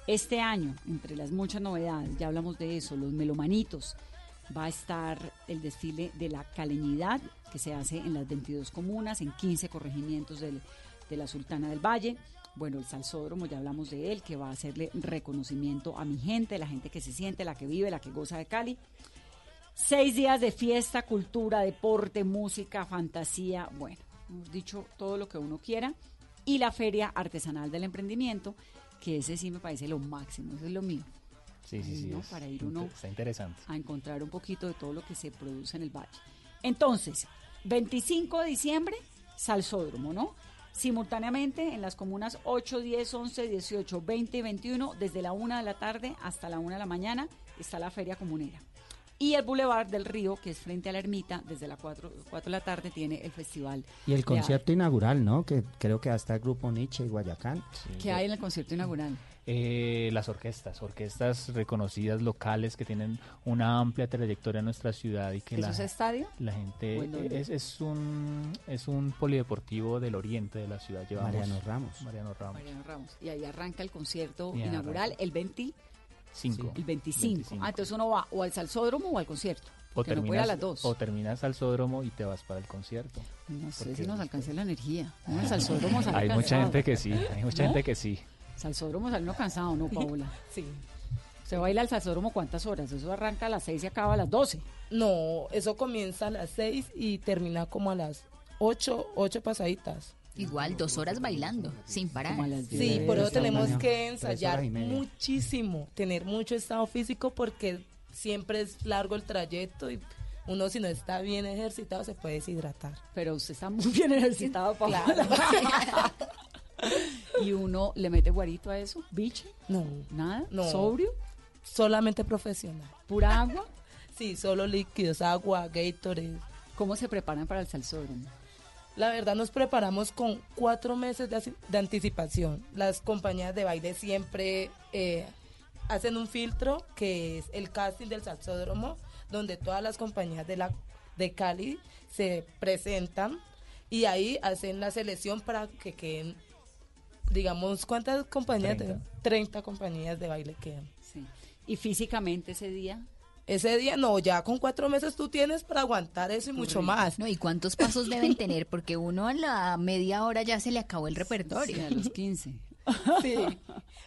Este año, entre las muchas novedades, ya hablamos de eso, los melomanitos, va a estar el desfile de la caleñidad que se hace en las 22 comunas, en 15 corregimientos del- de la Sultana del Valle. Bueno, el salsódromo, ya hablamos de él, que va a hacerle reconocimiento a mi gente, la gente que se siente, la que vive, la que goza de Cali. Seis días de fiesta, cultura, deporte, música, fantasía, bueno, hemos dicho todo lo que uno quiera. Y la Feria Artesanal del Emprendimiento, que ese sí me parece lo máximo, eso es lo mío. Sí, sí, sí. ¿no? es Para ir uno Está interesante. a encontrar un poquito de todo lo que se produce en el valle. Entonces, 25 de diciembre, Salsódromo, ¿no? Simultáneamente en las comunas 8, 10, 11, 18, 20 y 21, desde la 1 de la tarde hasta la 1 de la mañana, está la feria comunera. Y el Boulevard del Río, que es frente a la ermita, desde las 4, 4 de la tarde tiene el festival. Y el concierto inaugural, ¿no? Que creo que hasta el grupo Nietzsche y Guayacán. arte. ¿Qué hay en el concierto inaugural? Eh, las orquestas, orquestas reconocidas locales que tienen una amplia trayectoria en nuestra ciudad y que ¿Eso la, es estadio? la gente es, es un es un polideportivo del oriente de la ciudad. Llevamos Mariano Ramos. Mariano Ramos. Mariano Ramos. Y ahí arranca el concierto Y inaugural arranca. el 20, Cinco. el 25. 25. Ah, entonces uno va o al salsódromo o al concierto. O Porque no puede ir a las dos. o terminas al sódromo y te vas para el concierto. No sé si nos alcance la energía. No, el salsódromo sale Hay mucha gente que sí, hay mucha ¿No? gente que sí. Salsódromo uno cansado, ¿no, Paola? Sí. Se baila al salsódromo cuántas horas? Eso arranca a las 6 y acaba a las 12. No, eso comienza a las 6 y termina como a las 8, 8 pasaditas. Igual, dos horas bailando, sin parar. Sí, por eso tenemos que ensayar muchísimo, tener mucho estado físico porque siempre es largo el trayecto y uno si no está bien ejercitado se puede deshidratar. Pero usted está muy bien ejercitado, Paola. Claro. ¿Y uno le mete guarito a eso? ¿Biche? No. ¿Nada? No. ¿Sobrio? Solamente profesional. ¿Pura agua? Sí, solo líquidos, agua, Gatorade. ¿Cómo se preparan para el salsódromo? La verdad nos preparamos con cuatro meses de, anticipación. Las compañías de baile siempre eh, hacen un filtro que es el casting del salsódromo, donde todas las compañías de, la, de Cali se presentan y ahí hacen la selección para que queden, digamos, ¿cuántas compañías? de- 30. 30 compañías de baile quedan. Sí. ¿Y físicamente ese día? ese día no, ya con cuatro meses tú tienes para aguantar eso y mucho más. No, ¿y cuántos pasos deben tener? Porque uno a la media hora ya se le acabó el repertorio. Sí, a los 15. Sí.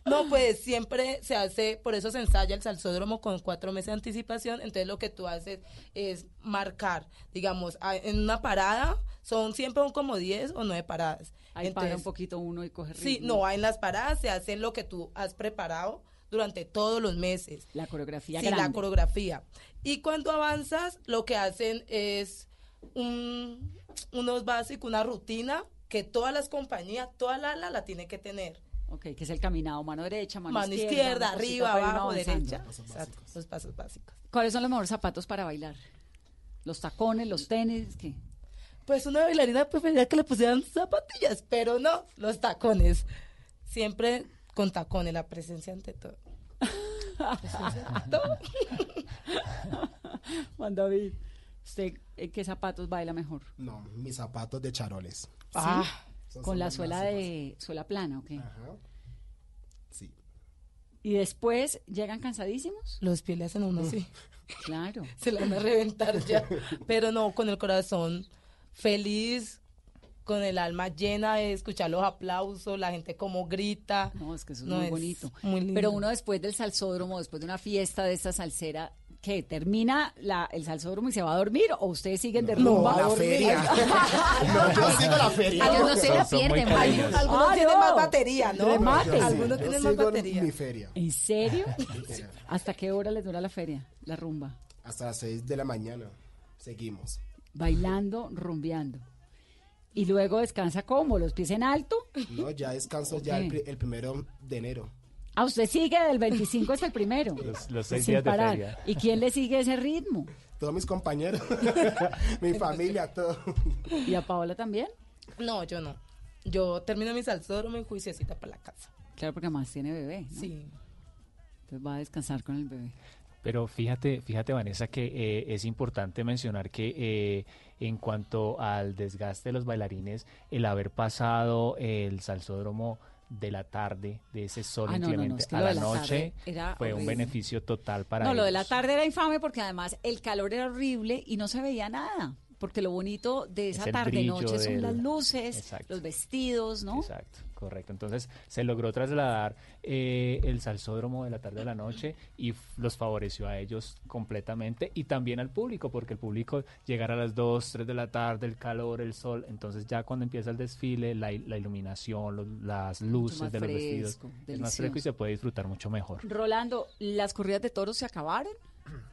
No, pues siempre se hace, por eso se ensaya el salsódromo con cuatro meses de anticipación. Entonces lo que tú haces es marcar, digamos, en una parada son siempre un como 10 o 9 paradas. Ahí para un poquito uno y coge Sí, ritmo. no, en las paradas se hace lo que tú has preparado durante todos los meses. La coreografía Sí, la grande. coreografía. Y cuando avanzas, lo que hacen es un- unos básicos, una rutina que todas las compañías, toda la ala la tiene que tener. Ok, que es el caminado, mano derecha, mano, Mano izquierda, arriba, abajo, derecha. Exacto, los pasos básicos. ¿Cuáles son los mejores zapatos para bailar? ¿Los tacones, los tenis? ¿Qué? Pues una bailarina preferiría que le pusieran zapatillas, pero no, los tacones. Siempre con tacones, la presencia ante todo. Presencia ante todo. Juan David, ¿usted en qué zapatos baila mejor? No, mis zapatos de charoles. Ah, Con la suela de suela plana, ¿ok? Sí. ¿Y después llegan cansadísimos? Los pies le hacen uno así. Claro. Se la van a reventar ya. Pero no, con el corazón feliz, con el alma llena de escuchar los aplausos, la gente como grita. No, es que eso es No, muy bonito. muy lindo. Pero uno después del salsódromo, después de una fiesta de esta salsera, ¿qué? ¿Termina la, el salsódromo y se va a dormir? ¿O ustedes siguen de No, rumba? a la feria. No, yo sigo la feria. Ellos no se la pierden. Algunos Ah, tienen no. más batería, ¿no? Remate. Algunos Yo tienen más batería. mi feria. ¿En serio? ¿Hasta qué hora les dura la feria, la rumba? Hasta las 6 de la mañana. Seguimos. Bailando, rumbeando. Y luego descansa como, los pies en alto. No, ya descanso ya el, el primero de enero. Ah, usted sigue del 25 hasta el primero. Los- los seis Sin días de parar. feria. ¿Y quién le sigue ese ritmo? Todos mis compañeros, mi familia, todo. ¿Y a Paola también? No, yo no. Yo termino mi salsódromo y juiciecita para la casa. Claro, porque además tiene bebé. ¿no? Sí. Entonces va a descansar con el bebé. Pero fíjate, fíjate Vanessa, que eh, es importante mencionar que eh, en cuanto al desgaste de los bailarines, el haber pasado el salsódromo de la tarde, de ese sol Ah, no, no, no, inclemente que a la la noche, fue un horrible. beneficio total para no, lo de la ellos. tarde era infame porque además el calor era horrible y no se veía nada. Porque lo bonito de esa el tarde-noche son del- las luces, Exacto. los vestidos, ¿no? Exacto, correcto. Entonces se logró trasladar eh, el salsódromo de la tarde a la noche y los favoreció a ellos completamente y también al público, porque el público llegar a las 2, 3 de la tarde, el calor, el sol, entonces ya cuando empieza el desfile, la, la iluminación, los- las luces de los vestidos, fresco, es más fresco y delicioso. se puede disfrutar mucho mejor. Rolando, ¿las corridas de toros se acabaron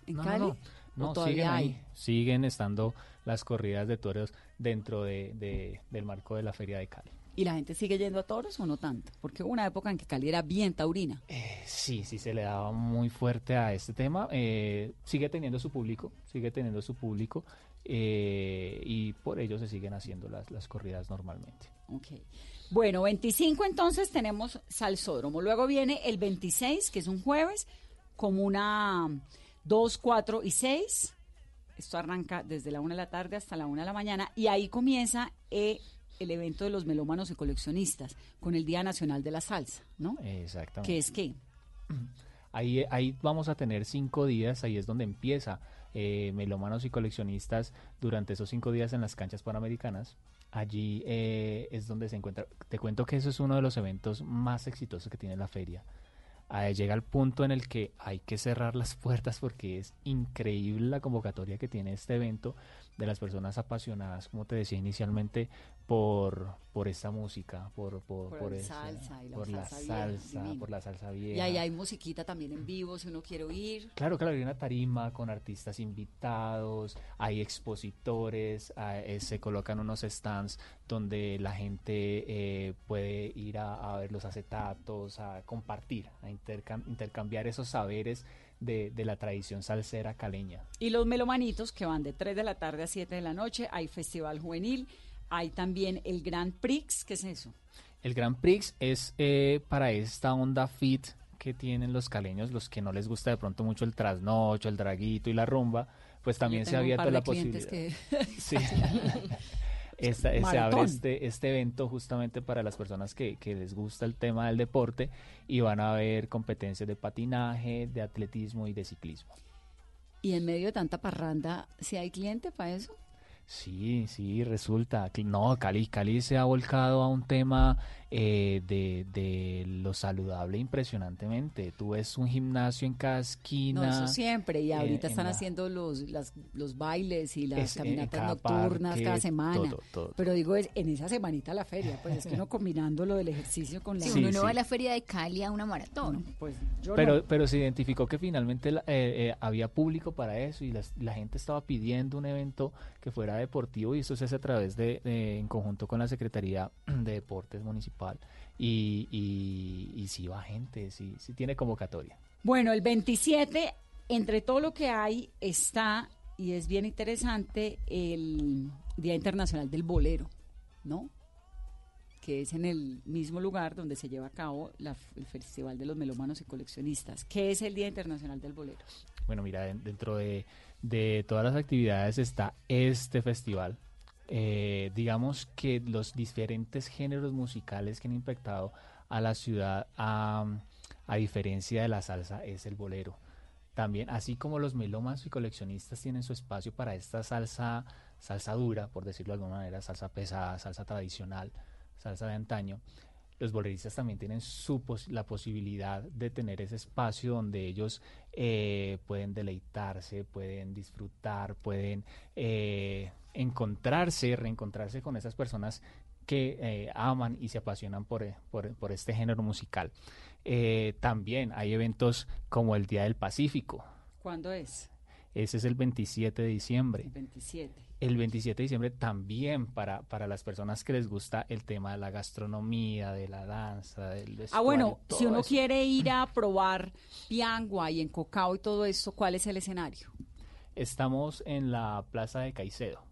en No, no, Cali? no. ¿O No, todavía siguen hay? ahí, siguen estando las corridas de toros dentro de, de- del marco de la Feria de Cali. ¿Y la gente sigue yendo a toros o no tanto? Porque hubo una época en que Cali era bien taurina. Sí, sí se le daba muy fuerte a este tema. eh, sigue teniendo su público, sigue teniendo su público eh, y por ello se siguen haciendo las, las corridas normalmente. Ok. Bueno, 25 entonces tenemos Salsódromo. Luego viene el 26, que es un jueves, como una 2, 4 y 6. Esto arranca desde la 1 de la tarde hasta la 1 de la mañana y ahí comienza eh, el evento de los melómanos y coleccionistas con el Día Nacional de la Salsa, ¿no? Exactamente. ¿Qué es qué? Ahí, ahí vamos a tener cinco días, ahí es donde empieza eh, melómanos y coleccionistas durante esos cinco días en las canchas panamericanas. Allí eh, es donde se encuentra. Te cuento que eso es uno de los eventos más exitosos que tiene la feria. Llega el punto en el que hay que cerrar las puertas porque es increíble la convocatoria que tiene este evento de las personas apasionadas, como te decía inicialmente, por, por esta música, por, por, Por esa- salsa y la por la salsa vieja, salsa, por la salsa Y vieja. ahí hay musiquita también en vivo si uno quiere oír. Claro, claro, hay una tarima con artistas invitados, hay expositores, ah, eh, se colocan unos stands donde la gente eh, puede ir a, a ver los acetatos, a compartir, a intercam- intercambiar esos saberes de, de la tradición salsera caleña. Y los melomanitos que van de 3 de la tarde a 7 de la noche. Hay festival juvenil. Hay también el Grand Prix. ¿Qué es eso? El Grand Prix es eh, para esta onda fit que tienen los caleños, los que no les gusta de pronto mucho el trasnocho, el draguito y la rumba, pues también Yo se ha un abierto par la de posibilidad. que- Sí. Esta- se abre Maratón. este, este evento justamente para las personas que, que les gusta el tema del deporte y van a ver competencias de patinaje, de atletismo y de ciclismo. Y en medio de tanta parranda, si hay cliente para eso. Sí, sí, resulta. No, Cali, Cali se ha volcado a un tema eh, de, de lo saludable impresionantemente. Tú ves un gimnasio en cada esquina. No, eso siempre. Y en- ahorita en están la- haciendo los, las- los bailes y las Es, eh, caminatas cada nocturnas parque, cada semana. todo, todo. Pero digo, es en esa semanita la feria, pues es que uno combinando lo del ejercicio con la... Si uno no va a la feria de Cali a una maratón. pues yo Pero, no. pero se identificó que finalmente la- eh, eh, había público para eso y las- la gente estaba pidiendo un evento que fuera deportivo y eso se hace a través de, de- en conjunto con la Secretaría de Deportes Municipal y, y, y sí va gente, sí, sí tiene convocatoria. Bueno, el 27, entre todo lo que hay, está, y es bien interesante, el Día Internacional del Bolero, ¿no? Que es en el mismo lugar donde se lleva a cabo la- el Festival de los Melómanos y Coleccionistas. ¿Qué es el Día Internacional del Bolero? Bueno, mira, den- dentro de, de todas las actividades está este festival. Eh, digamos que los diferentes géneros musicales que han impactado a la ciudad, a, diferencia de la salsa, es el bolero. También, así como los melómanos y coleccionistas tienen su espacio para esta salsa, salsa dura, por decirlo de alguna manera, salsa pesada, salsa tradicional, salsa de antaño, los boleristas también tienen su la posibilidad de tener ese espacio donde ellos eh, pueden deleitarse, pueden disfrutar, pueden eh, encontrarse, reencontrarse con esas personas que eh, aman y se apasionan por, eh, por- por este género musical. Eh, también hay eventos como el Día del Pacífico. ¿Cuándo es? Ese es el 27 de diciembre. El 27. El 27 de diciembre también para, para las personas que les gusta el tema de la gastronomía, de la danza, del Ah, bueno, vestuario, si uno eso. quiere ir a probar piangua y encocado y todo eso, ¿cuál es el escenario? Estamos en la Plaza de Caicedo.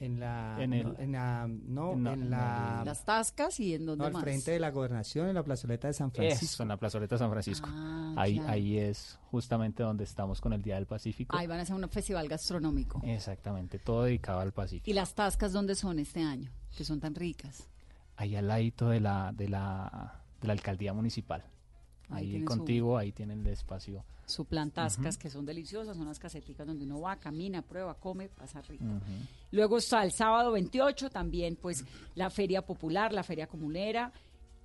En la, En el- no, en la, no, en la, Las tascas y en no, dónde al más. frente de la gobernación, en la plazoleta de San Francisco. Eso, en la plazoleta de San Francisco. Ah, ahí, claro. ahí es justamente donde estamos con el Día del Pacífico. Ahí van a hacer un festival gastronómico. Exactamente, todo dedicado al Pacífico. ¿Y las tascas dónde son este año? Que son tan ricas. Ahí al ladito de la, de la, de la alcaldía municipal. Ahí Ahí, tiene su- contigo, ahí tienen el espacio. Su plan tascas, Ujú. que son deliciosas, son unas caseticas donde uno va, camina, prueba, come, pasa rico. Luego está el sábado 28, también pues la Feria Popular, la Feria Comunera.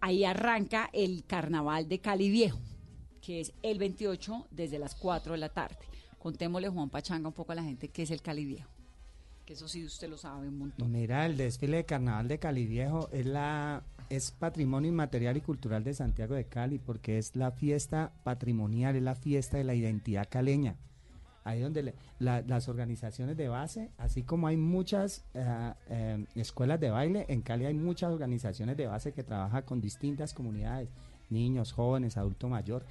Ahí arranca el Carnaval de Cali Viejo, que es el 28 desde las 4 de la tarde. Contémosle, Juan Pachanga, un poco a la gente qué es el Cali Viejo. Que eso sí usted lo sabe un montón. Mira, el desfile de carnaval de Cali Viejo es la es patrimonio inmaterial y cultural de Santiago de Cali porque es la fiesta patrimonial, es la fiesta de la identidad caleña. Ahí donde las organizaciones de base, así como hay muchas eh, eh, escuelas de baile, en Cali hay muchas organizaciones de base que trabajan con distintas comunidades, niños, jóvenes, adulto mayor.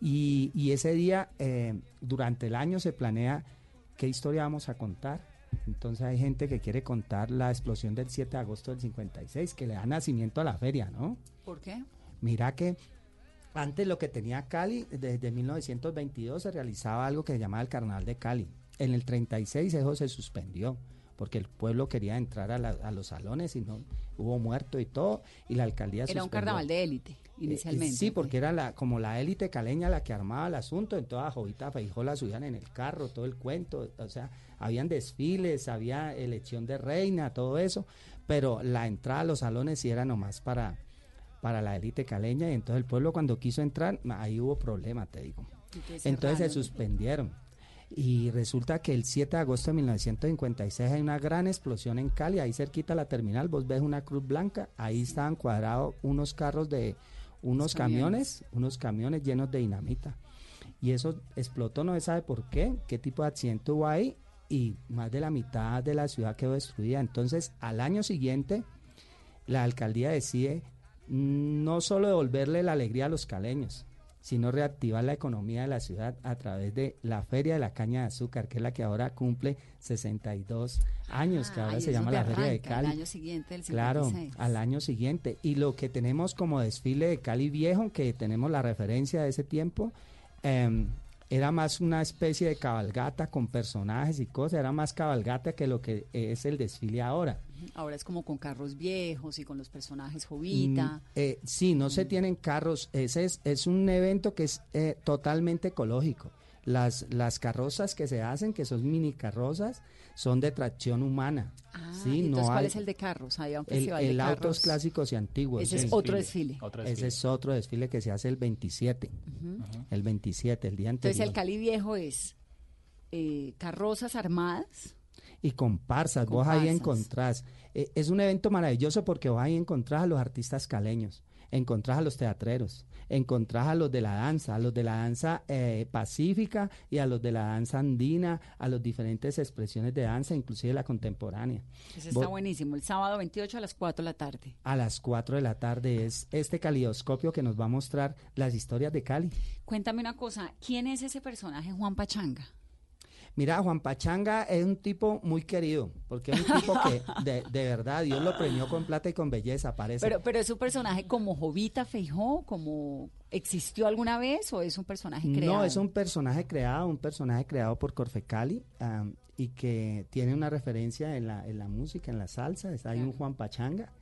Y, y ese día, eh, durante el año, se planea qué historia vamos a contar. Entonces hay gente que quiere contar la explosión del 7 de agosto del 56, que le da nacimiento a la feria, ¿no? ¿Por qué? Mira que antes lo que tenía Cali, desde 1922 se realizaba algo que se llamaba el Carnaval de Cali. En el 36 eso se suspendió porque el pueblo quería entrar a, la- a los salones y no hubo muerto y todo y la alcaldía Era un carnaval de élite, Eh, inicialmente. sí, porque era la, como la élite caleña la que armaba el asunto, en toda Jovita la subían en el carro, todo el cuento, o sea, habían desfiles, había elección de reina, todo eso, pero la entrada a los salones sí era nomás para, para la élite caleña y entonces el pueblo cuando quiso entrar, ahí hubo problema, te digo. Entonces Entonces se suspendieron. Y resulta que el 7 de agosto de 1956 hay una gran explosión en Cali, ahí cerquita a la terminal, vos ves una cruz blanca, ahí estaban cuadrados unos carros de unos camiones. camiones, unos camiones llenos de dinamita. Y eso explotó, no se sabe por qué, qué tipo de accidente hubo ahí, y más de la mitad de la ciudad quedó destruida. Entonces, al año siguiente, la alcaldía decide no solo devolverle la alegría a los caleños, sino reactivar la economía de la ciudad a través de la Feria de la Caña de Azúcar, que es la que ahora cumple 62 años, que Ah, ahora se llama la Feria de Cali. Al año siguiente, el Claro, 56. al año siguiente. Y lo que tenemos como desfile de Cali Viejo, que tenemos la referencia de ese tiempo, em, era más una especie de cabalgata con personajes y cosas, era más cabalgata que lo que es el desfile ahora. Ahora es como con carros viejos y con los personajes Jovita. Mm, eh, sí, no se tienen carros. Ese es, es un evento que es eh, totalmente ecológico. Las, las carrozas que se hacen, que son mini carrozas, son de tracción humana. Ah, ¿sí? entonces, no ¿cuál hay- es el de carros? Hay un el, de autos clásicos y antiguos. Ese es otro desfile. Ese es otro desfile que se hace el 27. Ujú. El 27, el día anterior. Entonces el Cali Viejo es eh, carrozas armadas. y comparsas, vos ahí encontrás. eh, es un evento maravilloso porque vos ahí encontrás a los artistas caleños, encontrás a los teatreros, encontrás a los de la danza, a los de la danza eh, pacífica y a los de la danza andina, a las diferentes expresiones de danza, inclusive la contemporánea. Ese está buenísimo. El sábado 28 a las 4 de la tarde. a las 4 de la tarde es este calidoscopio que nos va a mostrar las historias de Cali. Cuéntame una cosa. ¿Quién es ese personaje Juan Pachanga? Mira, Juan Pachanga es un tipo muy querido, porque es un tipo que de, de verdad Dios lo premió con plata y con belleza, parece. Pero, pero es un personaje como Jovita Feijó, como existió alguna vez o es un personaje creado. No, es un personaje creado, un personaje creado por Corfecali am, y que tiene una referencia en la, en la música, en la salsa. Está ahí un Juan Pachanga.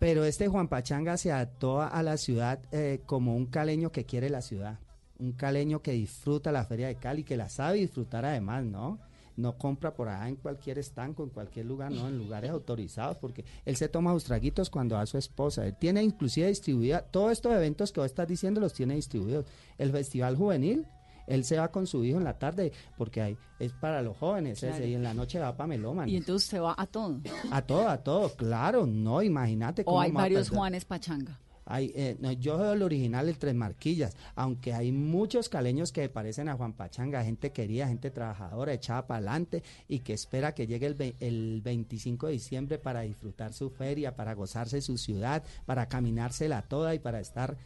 Pero este Juan Pachanga se adaptó a la ciudad eh, como un caleño que quiere la ciudad. Un caleño que disfruta la feria de Cali, que la sabe disfrutar además, ¿no? No compra por allá en cualquier estanco, en cualquier lugar, no, en lugares autorizados, porque él se toma sus traguitos cuando va a su esposa. Él tiene inclusive distribuida, todos estos eventos que vos estás diciendo los tiene distribuidos. El Festival Juvenil, él se va con su hijo en la tarde, porque hay, es para los jóvenes Claro. ese, y en la noche va para Melómanos. Y entonces se va a todo. A todo, a todo, claro, no, imagínate. O cómo hay varios. Juanes Pachanga. Hay, eh, no, yo soy el original, el Tres Marquillas, aunque hay muchos caleños que parecen a Juan Pachanga, gente querida, gente trabajadora, echada para adelante y que espera que llegue el, el 25 de diciembre para disfrutar su feria, para gozarse su ciudad, para caminársela toda y para estar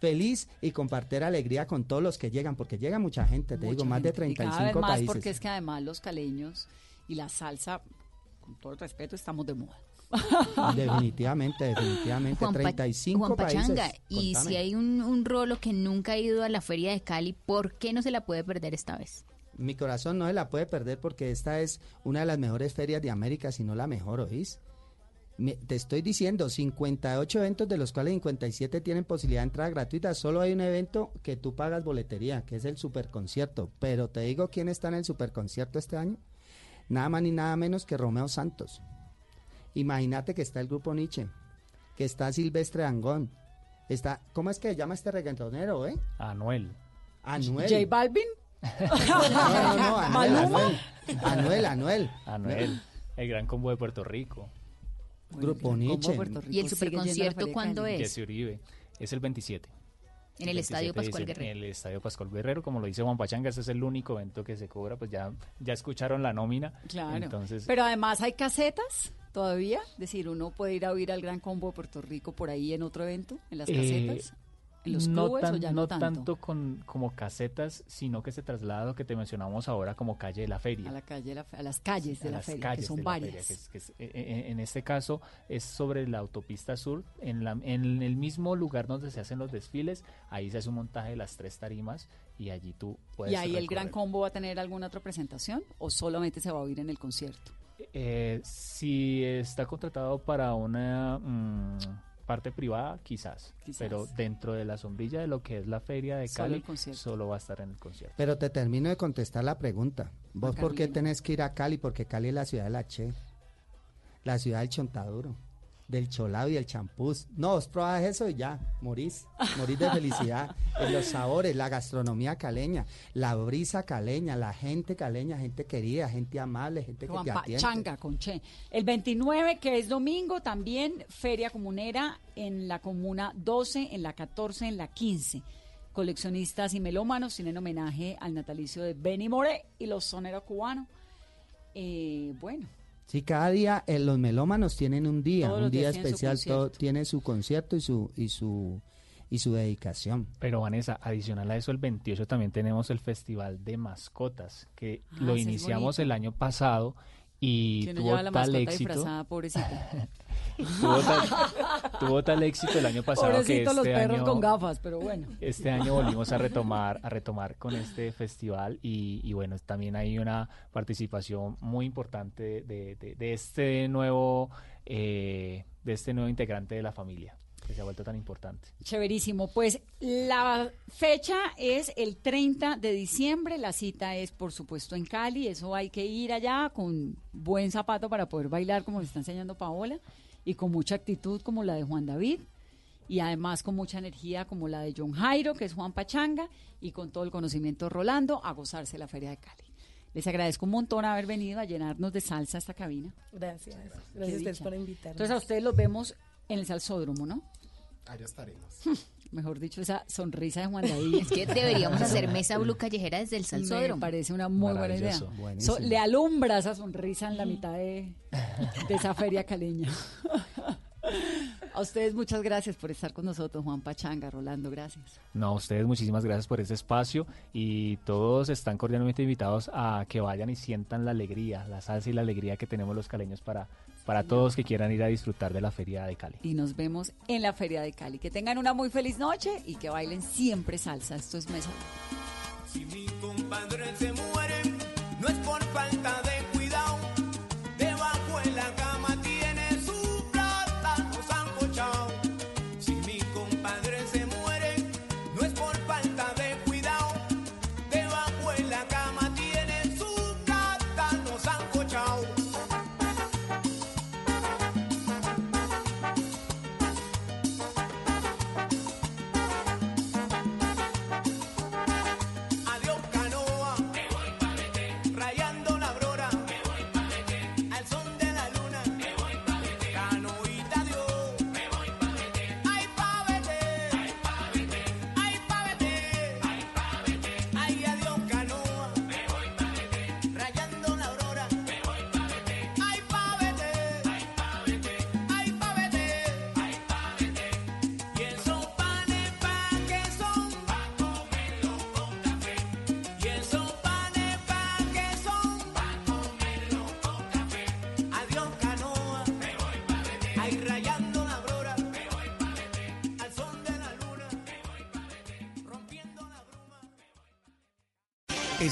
feliz y compartir alegría con todos los que llegan, porque llega mucha gente, te digo, más de gente. Y cada vez 35 más países. porque es que además los caleños y la salsa, con todo el respeto, estamos de moda. Definitivamente, definitivamente, Juan, Pa- 35 Juan Pachanga, países. y Contame. si hay un, un rolo que nunca ha ido a la feria de Cali, ¿por qué no se la puede perder esta vez? Mi corazón no se la puede perder porque esta es una de las mejores ferias de América, si no la mejor, ¿oís? Me- te estoy diciendo, 58 eventos de los cuales 57 tienen posibilidad de entrada gratuita. Solo hay un evento que tú pagas boletería, que es el superconcierto. Pero te digo quién está en el superconcierto este año. Nada más ni nada menos que Romeo Santos. Imagínate que está el grupo Nietzsche, que está Silvestre Angón, está, ¿cómo es que se llama este reggaetonero, eh? Anuel. Anuel. J Balvin. No, no, no, Anuel, ¿Maluma? Anuel, Anuel, Anuel. Anuel. El gran combo de Puerto Rico. Grupo Nietzsche. ¿Y el superconcierto cuándo es? Jesse Uribe. Es el 27. En el Estadio 27 de Pascual Guerrero. En el Estadio Pascual Guerrero, como lo dice Juan Pachanga, ese es el único evento que se cobra, pues ya, ya escucharon la nómina. Claro. Entonces, Pero además hay casetas todavía. Es decir, uno puede ir a oír al Gran Combo de Puerto Rico por ahí en otro evento, en las Eh, casetas. ¿En los no, clubes o ya no tanto? con, como casetas, sino que se traslada lo que te mencionamos ahora como calle de la feria. A, la calle, la- a las calles de a la las feria, que calles son de la feria, varias. que es- que es- eh, eh, en este caso es sobre la autopista sur, en, la, en el mismo lugar donde se hacen los desfiles, ahí se hace un montaje de las tres tarimas y allí tú puedes ¿Y ahí el Gran. Combo va a tener alguna otra presentación o solamente se va a oír en el concierto? Eh, si está contratado para una mm, parte privada, quizás, Quizás. pero dentro de la sombrilla de lo que es la feria de Solo Cali, concierto. solo va a estar en el concierto. Pero te termino de contestar la pregunta. ¿Vos por qué tenés que ir a Cali? Porque Cali es la ciudad de la Che, la ciudad del chontaduro, del cholado y del champús. No, vos probás eso y ya, morís, morís de felicidad. En los sabores, la gastronomía caleña, la brisa caleña, la gente caleña, gente querida, gente amable, gente que Juan te atiende. Pachanga, con Che. El 29, que es domingo, también Feria Comunera en la Comuna 12, en la 14, en la 15. Coleccionistas y melómanos tienen homenaje al natalicio de Benny Moré y los soneros cubanos. Eh, bueno, Sí, cada día eh, los melómanos tienen un día, Todos un día su especial, todo tiene su concierto y su y su y su dedicación. Pero Vanessa, adicional a eso, el 28 también tenemos el Festival de Mascotas, que Ah, lo iniciamos el año pasado y que no tuvo la tal éxito. tuvo, tal, tuvo tal éxito el año pasado que Pobrecito los este perros año, con gafas, pero bueno. este año volvimos a retomar, a retomar con este festival y, y bueno, también hay una participación muy importante de, de- de este nuevo, eh, de este nuevo integrante de la familia. Que se ha vuelto tan importante. Chéverísimo. Pues la fecha es el 30 de diciembre. La cita es, por supuesto, en Cali. Eso hay que ir allá con buen zapato para poder bailar, como le está enseñando Paola, y con mucha actitud, como la de Juan David. Y además con mucha energía, como la de John Jairo, que es Juan Pachanga, y con todo el conocimiento de Rolando, a gozarse la Feria de Cali. Les agradezco un montón haber venido a llenarnos de salsa esta cabina. Gracias. Gracias a ustedes por invitarnos. Entonces a ustedes los vemos en el salsódromo, ¿no? Allá estaremos. Mejor dicho, esa sonrisa de Juan David. Es que deberíamos hacer mesa blue callejera desde el Me salsódromo. parece una muy buena idea. So- le alumbra esa sonrisa en la mitad de, de esa feria caleña. A ustedes muchas gracias por estar con nosotros, Juan Pachanga, Rolando, gracias. No, a ustedes muchísimas gracias por este espacio y todos están cordialmente invitados a que vayan y sientan la alegría, la salsa y la alegría que tenemos los caleños para, para todos que quieran ir a disfrutar de la feria de Cali. Y nos vemos en la feria de Cali. Que tengan una muy feliz noche y que bailen siempre salsa. Esto es Mesa. Si mi compadre se muere,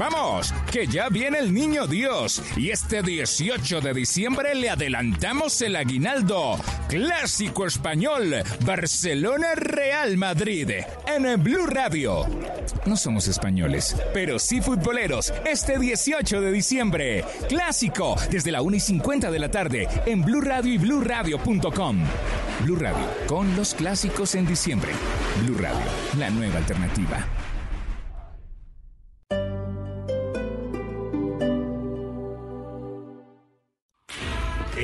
Vamos, que ya viene el niño Dios y este 18 de diciembre le adelantamos el aguinaldo. Clásico español, Barcelona Real Madrid, en Blue Radio. No somos españoles, pero sí futboleros. Este 18 de diciembre, clásico, desde la 1 y 50 de la tarde, en Blue Radio y BlueRadio.com. Blue Radio, con los clásicos en diciembre. Blue Radio, la nueva alternativa.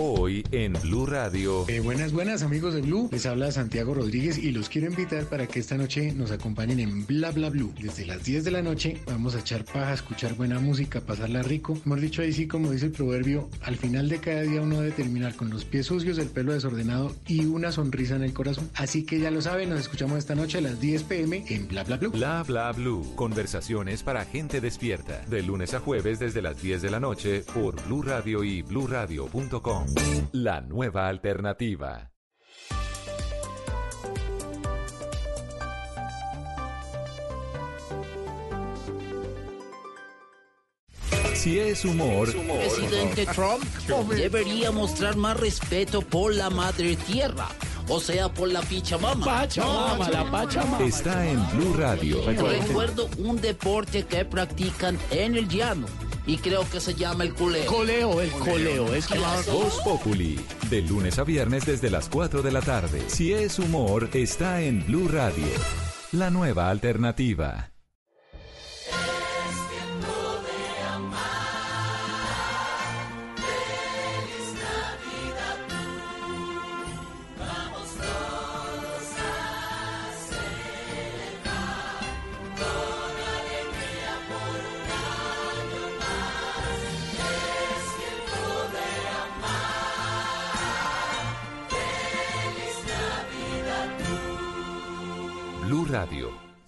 Hoy en Blue Radio. Eh, buenas, buenas amigos de Blue. Les habla Santiago Rodríguez y los quiero invitar para que esta noche nos acompañen en Bla Bla Blue. Desde las 10 de la noche vamos a echar paja, escuchar buena música, pasarla rico. Hemos dicho ahí sí, como dice el proverbio, al final de cada día uno debe terminar con los pies sucios, el pelo desordenado y una sonrisa en el corazón. Así que ya lo saben, nos escuchamos esta noche a las 10 pm en Bla Bla Blue. Bla bla blue. Conversaciones para gente despierta. De lunes a jueves desde las 10 de la noche por Blue Radio y bluradio.com. La nueva alternativa. Si es humor, Presidente Trump debería mostrar más respeto por la madre tierra, o sea, por la Pachamama. Pachamama, la Pachamama. está en Blue Radio. Recuerdo un deporte que practican en el llano y creo que se llama el culeo. Coleo, el coleo, es claro. Voz Populi, de lunes a viernes desde las 4 de la tarde. Si es humor, está en Blue Radio, la nueva alternativa.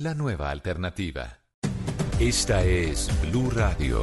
La nueva alternativa. Esta es Blue Radio.